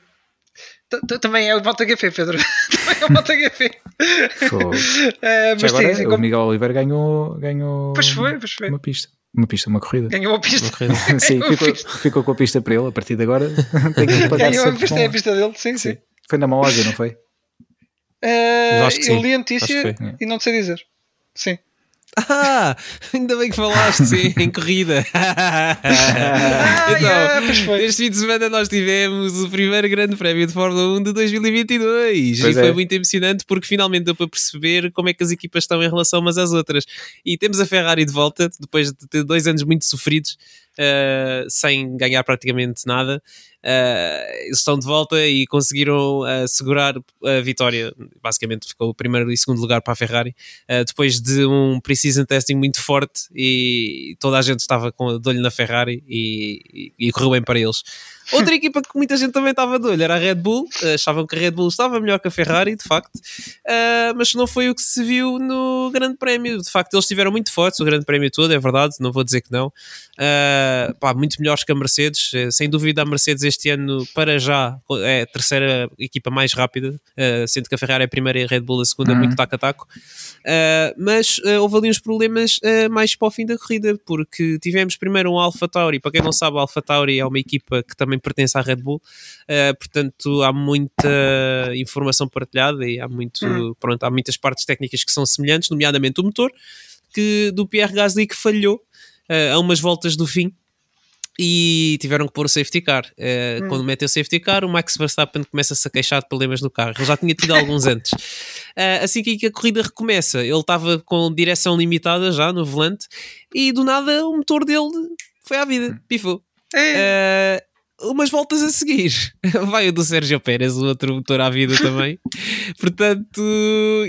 T- Também é o MotoGP, Pedro. Também é o MotoGP. Eh, mas agora, sim, o Miguel Oliveira ganhou, ganhou Pois foi, pois foi. uma pista. Uma pista, uma corrida. Ganhou a pista. Uma corrida. Sim, ficou, pista. ficou com a pista para ele. A partir de agora tem que pagar Ganhou a pista, com- é a pista dele, sim, sim. Sim. Foi na Malásia, não foi? Eh, que eu sim. li a notícia e não te sei dizer. Sim. Ah, ainda bem que falaste, sim, em corrida. Ah, então, yeah, foi. este fim de semana nós tivemos o primeiro grande prémio de Fórmula 1 de 2022 Pois e foi é. muito emocionante porque finalmente deu para perceber como é que as equipas estão em relação umas às outras. E temos a Ferrari de volta, depois de ter dois anos muito sofridos, eh, sem ganhar praticamente nada. Eles estão de volta e conseguiram eh, segurar a vitória. Basicamente ficou o primeiro e segundo lugar para a Ferrari, eh, depois de um pre-season testing muito forte e toda a gente estava com de olho na Ferrari e, e- e correu bem para eles. Outra equipa que muita gente também estava de olho era a Red Bull, eh, achavam que a Red Bull estava melhor que a Ferrari, de facto, eh, mas não foi o que se viu no Grande Prémio. De facto, eles estiveram muito fortes o Grande Prémio todo, é verdade, não vou dizer que não. Uh, pá, muito melhores que a Mercedes. Sem dúvida, a Mercedes este ano, para já, é a terceira equipa mais rápida, uh, sendo que a Ferrari é a primeira e a Red Bull a segunda, Uhum. muito taco a taco. Uh, mas uh, houve ali uns problemas uh, mais para o fim da corrida, porque tivemos primeiro um Alpha Tauri. Para quem não sabe, a Alpha Tauri é uma equipa que também pertence à Red Bull, Uh, portanto, há muita informação partilhada e há, muito, Uhum. pronto, há muitas partes técnicas que são semelhantes, nomeadamente o motor que, do Pierre Gasly que falhou uh, a umas voltas do fim e tiveram que pôr o safety car. Uh, Hum. Quando metem o safety car, o Max Verstappen começa-se a queixar de problemas no carro. Ele já tinha tido alguns antes. Uh, assim que a corrida recomeça, ele estava com direção limitada já no volante e do nada o motor dele foi à vida, pifou. É, Uh, umas voltas a seguir vai o do Sérgio Pérez, o outro motor à vida também. Portanto,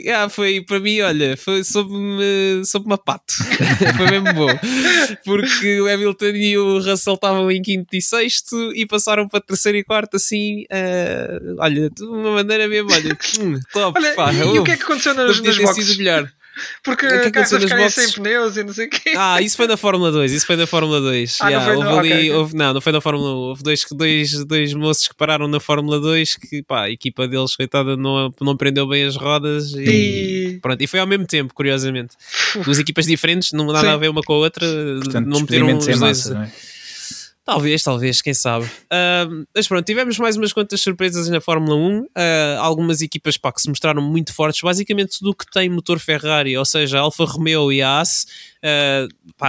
yeah, foi para mim, olha, foi soube-me soube a pato. foi mesmo bom. Porque o Hamilton e o Russell estavam em quinto e sexto e passaram para terceiro e quarto assim, uh, olha, de uma maneira mesmo, olha, hum, top, Olha, pá, e, o que é que aconteceu nas, nas boxes? melhor. Porque é que carros ficarem boxes? sem pneus e não sei o quê. Ah, isso foi na Fórmula 2, isso foi na Fórmula 2. Ah, não Yeah, foi houve no- ali, ok, ok. houve- não, não foi na Fórmula 1. Houve dois, dois, dois moços que pararam na Fórmula 2 que pá, a equipa deles, coitada, não, não prendeu bem as rodas e, E- pronto. E foi ao mesmo tempo, curiosamente. Duas equipas diferentes, não nada Sim. a ver uma com a outra, Portanto, não meteram os dois. massa, não é? Talvez, talvez, quem sabe. Uh, mas pronto, tivemos mais umas quantas surpresas na Fórmula 1. Uh, algumas equipas pá, que se mostraram muito fortes, basicamente tudo o que tem motor Ferrari, ou seja, a Alfa Romeo e a Haas,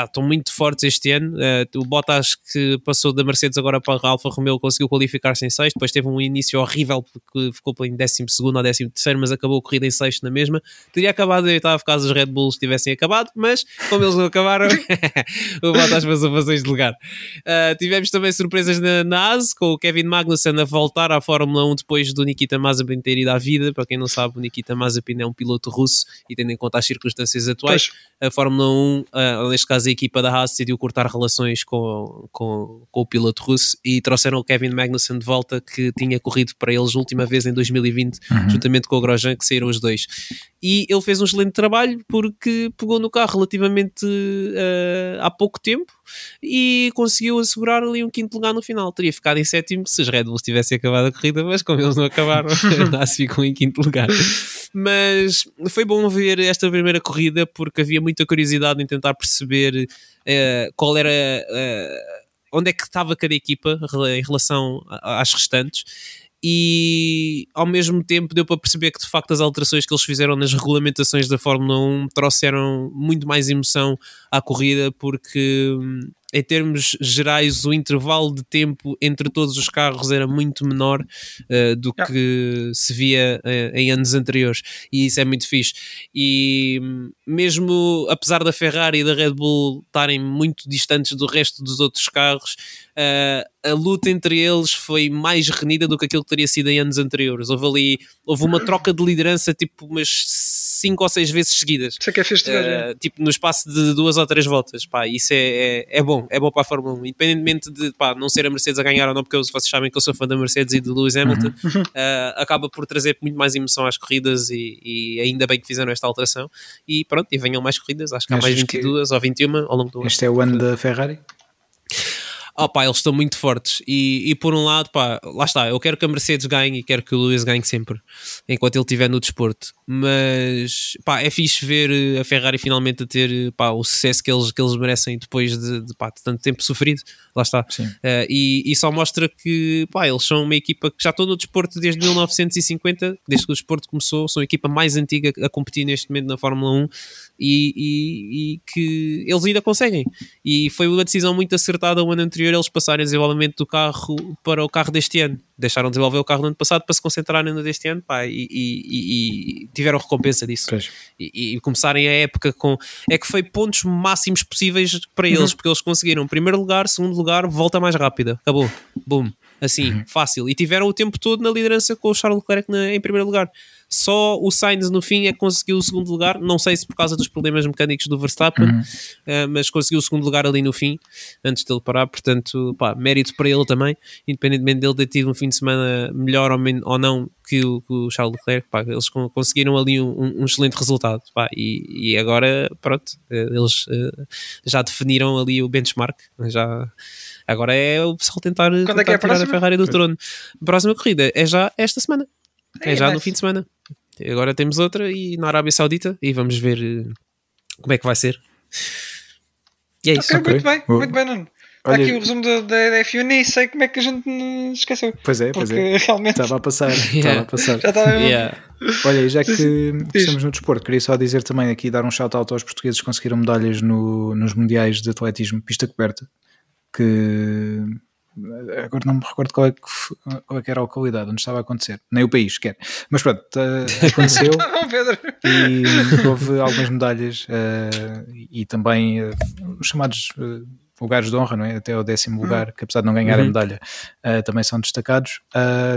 estão muito fortes este ano. Uh, o Bottas que passou da Mercedes agora para a Alfa Romeo conseguiu qualificar-se em sexto, depois teve um início horrível porque ficou em décimo segundo ou décimo terceiro, mas acabou a corrida em sexto na mesma. Teria acabado em oitavo caso os Red Bulls tivessem acabado, mas como eles não acabaram, o Bottas passou para de lugar. Uh, tivemos também surpresas na, na AS, com o Kevin Magnussen a voltar à Fórmula 1 depois do Nikita Mazepin ter ido à vida. Para quem não sabe, o Nikita Mazepin é um piloto russo e tendo em conta as circunstâncias atuais, pois. a Fórmula 1, uh, neste caso a equipa da Haas, decidiu cortar relações com, com, com, o piloto russo e trouxeram o Kevin Magnussen de volta, que tinha corrido para eles última vez em 2020, uhum. juntamente com o Grosjean, que saíram os dois. E ele fez um excelente trabalho porque pegou no carro relativamente uh, há pouco tempo e conseguiu assegurar ali um quinto lugar no final. Teria ficado em sétimo se os Red Bulls tivessem acabado a corrida, mas como eles não acabaram, se ficou em quinto lugar. Mas foi bom ver esta primeira corrida porque havia muita curiosidade em tentar perceber uh, qual era. Uh, onde é que estava cada equipa em relação às restantes e ao mesmo tempo deu para perceber que de facto as alterações que eles fizeram nas regulamentações da Fórmula 1 trouxeram muito mais emoção à corrida porque hum, em termos gerais, o intervalo de tempo entre todos os carros era muito menor uh, do yeah. que se via uh, em anos anteriores, e isso é muito fixe. E mesmo apesar da Ferrari e da Red Bull estarem muito distantes do resto dos outros carros, uh, a luta entre eles foi mais renida do que aquilo que teria sido em anos anteriores. Houve ali, houve uma troca de liderança tipo umas 5 ou 6 vezes seguidas. Isso é que é fixe uh, Tipo no espaço de duas ou três voltas. Pá, isso é, é, é, bom, é bom para a Fórmula 1. Independentemente de pá, não ser a Mercedes a ganhar ou não, porque vocês sabem que eu sou fã da Mercedes e de Lewis Hamilton, uhum. uh, acaba por trazer muito mais emoção às corridas e, e, ainda bem que fizeram esta alteração. E pronto, e venham mais corridas, acho que há mais 22 que ou 21 ao longo do ano. Este é o ano da Ferrari? Oh, pá, eles estão muito fortes. E, e por um lado, pá, lá está, eu quero que a Mercedes ganhe e quero que o Lewis ganhe sempre, enquanto ele estiver no desporto. Mas pá, é fixe ver eh, a Ferrari finalmente a ter eh, pá, o sucesso que eles, que eles merecem depois de, de, pá, de tanto tempo sofrido. Lá está. Uh, e, e, só mostra que pá, eles são uma equipa que já estão no desporto desde 1950, desde que o desporto começou, são a equipa mais antiga a competir neste momento na Fórmula 1 e, e, e que eles ainda conseguem. E foi uma decisão muito acertada o ano anterior eles passarem o desenvolvimento do carro para o carro deste ano. Deixaram de desenvolver o carro no ano passado para se concentrarem no deste ano pá, e, e, e, tiveram recompensa disso. E, começarem a época com. É que foi pontos máximos possíveis para eles, uhum. porque eles conseguiram primeiro lugar, segundo lugar, volta mais rápida. Acabou. Boom. Assim, uhum. fácil. E tiveram o tempo todo na liderança com o Charles Leclerc na, em primeiro lugar. Só o Sainz no fim é que conseguiu o segundo lugar. Não sei se por causa dos problemas mecânicos do Verstappen, uhum. uh, mas conseguiu o segundo lugar ali no fim, antes dele parar. Portanto, pá, mérito para ele também, independentemente dele ter tido um fim de semana melhor ou, ou não que o, que o, Charles Leclerc. Pá, eles conseguiram ali um, um excelente resultado. Pá, e, e, agora, pronto, eh, eles uh, já definiram ali o benchmark. Já. Agora é o pessoal tentar, tentar é, é a tirar a Ferrari do trono. A próxima corrida é já esta semana. É, é já no fim de semana. Agora temos outra e na Arábia Saudita e vamos ver uh, como é que vai ser. E é isso. Okay, Muito bem, muito bem, Nuno. Está aqui o resumo da, da F1 nem sei como é que a gente esqueceu. Pois é, pois é. Realmente... Estava a passar. yeah. Estava a passar. Já estava yeah. Olha, já que estamos no desporto, queria só dizer também aqui, dar um shout-out aos portugueses que conseguiram medalhas no, nos mundiais de atletismo pista coberta, que agora não me recordo qual é, que, qual é que era a localidade onde estava a acontecer, nem o país sequer, mas pronto, aconteceu e houve algumas medalhas uh, e também uh, os chamados uh, lugares de honra, não é? até o décimo hum. lugar, que apesar de não ganhar uhum. a medalha, também são destacados.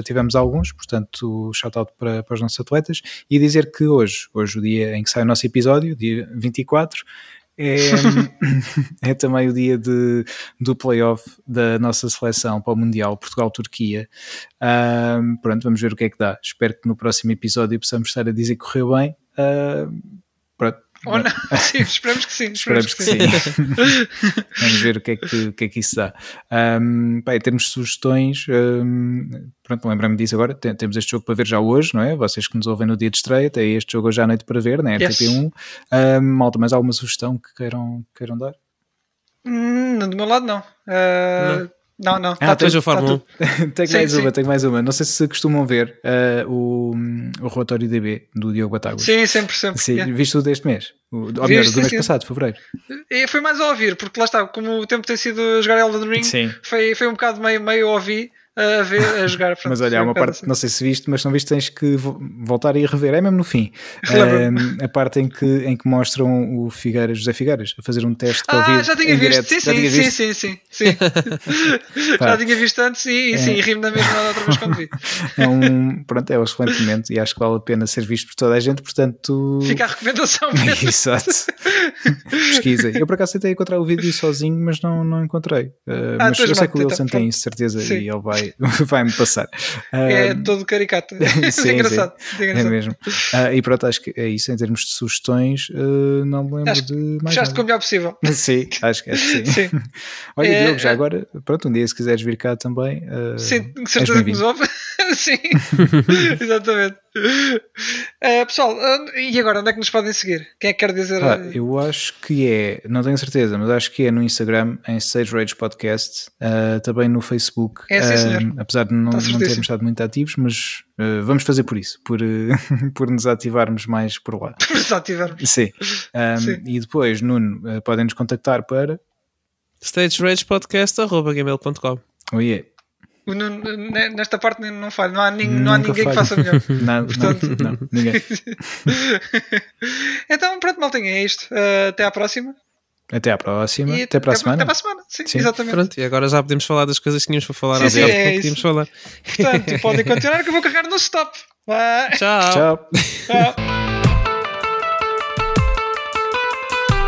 tivemos alguns, portanto, shout-out para, para os nossos atletas e dizer que hoje, hoje o dia em que sai o nosso episódio, dia 24, é, é também o dia de, do playoff da nossa seleção para o Mundial Portugal-Turquia. Um, pronto, vamos ver o que é que dá. Espero que no próximo episódio possamos estar a dizer que correu bem. Pronto, ou não? Sim, esperamos que sim. Esperamos, que, sim. Vamos ver o que é que, que, é que isso dá. Um, pá, em termos de sugestões, um, pronto, lembrei-me disso agora. Tem, temos este jogo para ver já hoje, não é? Vocês que nos ouvem no dia de estreia, tem este jogo hoje à noite para ver, na né? RTP1. Um, malta, mais alguma sugestão que queiram, queiram dar? Hum, do meu lado, não. Uh, não. Não, não. Ah, tá depois tudo, o Fórmula tá 1. tudo. tenho Sim, mais sim. uma, tenho mais uma. Não sei se costumam ver uh, o, o relatório DB do Diogo Batáguas. Sim, sempre, sempre. Sim, yeah. viste o deste mês? O, ou melhor, sim, do mês sim. passado, fevereiro. E foi mais a ouvir, porque lá está, como o tempo tem sido a jogar Elden Ring, Sim. foi, foi um bocado meio, meio a ouvir, a ver, a jogar. Portanto, Mas olha, um uma parte, assim. não sei se viste, mas não viste, tens que vo- voltar e rever. É mesmo no fim. Um, a parte em que, em que mostram o Figueiras, José Figueiras, a fazer um teste Ah, Covid já tinha visto, sim, já sim, tinhas sim, visto? sim, sim, sim. Pá. já tinha visto antes e, e sim, É. ri-me da mesma outra vez quando vi. É um, pronto, é um excelente momento e acho que vale a pena ser visto por toda a gente, portanto... Fica a recomendação mesmo. Exato. Pesquisa. Eu por acaso tentei encontrar o vídeo sozinho, mas não, não encontrei. Uh, Ah, mas eu sei que o Wilson então, tem isso, certeza, Sim. e ele vai, vai-me passar. É Um, todo caricato. é sim, engraçado. É É engraçado. mesmo. Ah, e pronto, acho que é isso. Em termos de sugestões, ah, não me lembro Acho de mais Fechaste com o nada. melhor possível. Sim, acho, que- acho que sim. Sim, Olha, É, Diogo, já é- agora, pronto, um dia se quiseres vir cá também. ah, sim, és certeza que nos ouve. sim, exatamente. Eh, pessoal, ah, e agora onde é que nos podem seguir? Quem é que quer dizer? Pá, eu acho que é, não tenho certeza, mas acho que é no Instagram, em Stage Rage Podcast, ah, também no Facebook. É, sim, Ah, senhor. apesar de não, Está não termos estado muito ativos, mas ah, vamos fazer por isso, por, ah, por nos ativarmos mais por lá. Só tivermos. Sim. Ah, Sim. E depois, Nuno, ah, podem nos contactar para. stageragepodcast.gmail.com Oh, yeah. Ne- Nesta parte não falha, não há, nin- não há ninguém que falho. faça melhor. Não, Portanto- não, não, ninguém. então, pronto, maltinha, é isto. Eh, até à próxima. Até à próxima. E até para a semana. Até para a semana, sim, Sim. exatamente. Pronto, e agora já podemos falar das coisas que tínhamos para falar Sim, sim, é que falar. Portanto, podem continuar que eu vou carregar no stop. Vá. Tchau. Tchau. Tchau.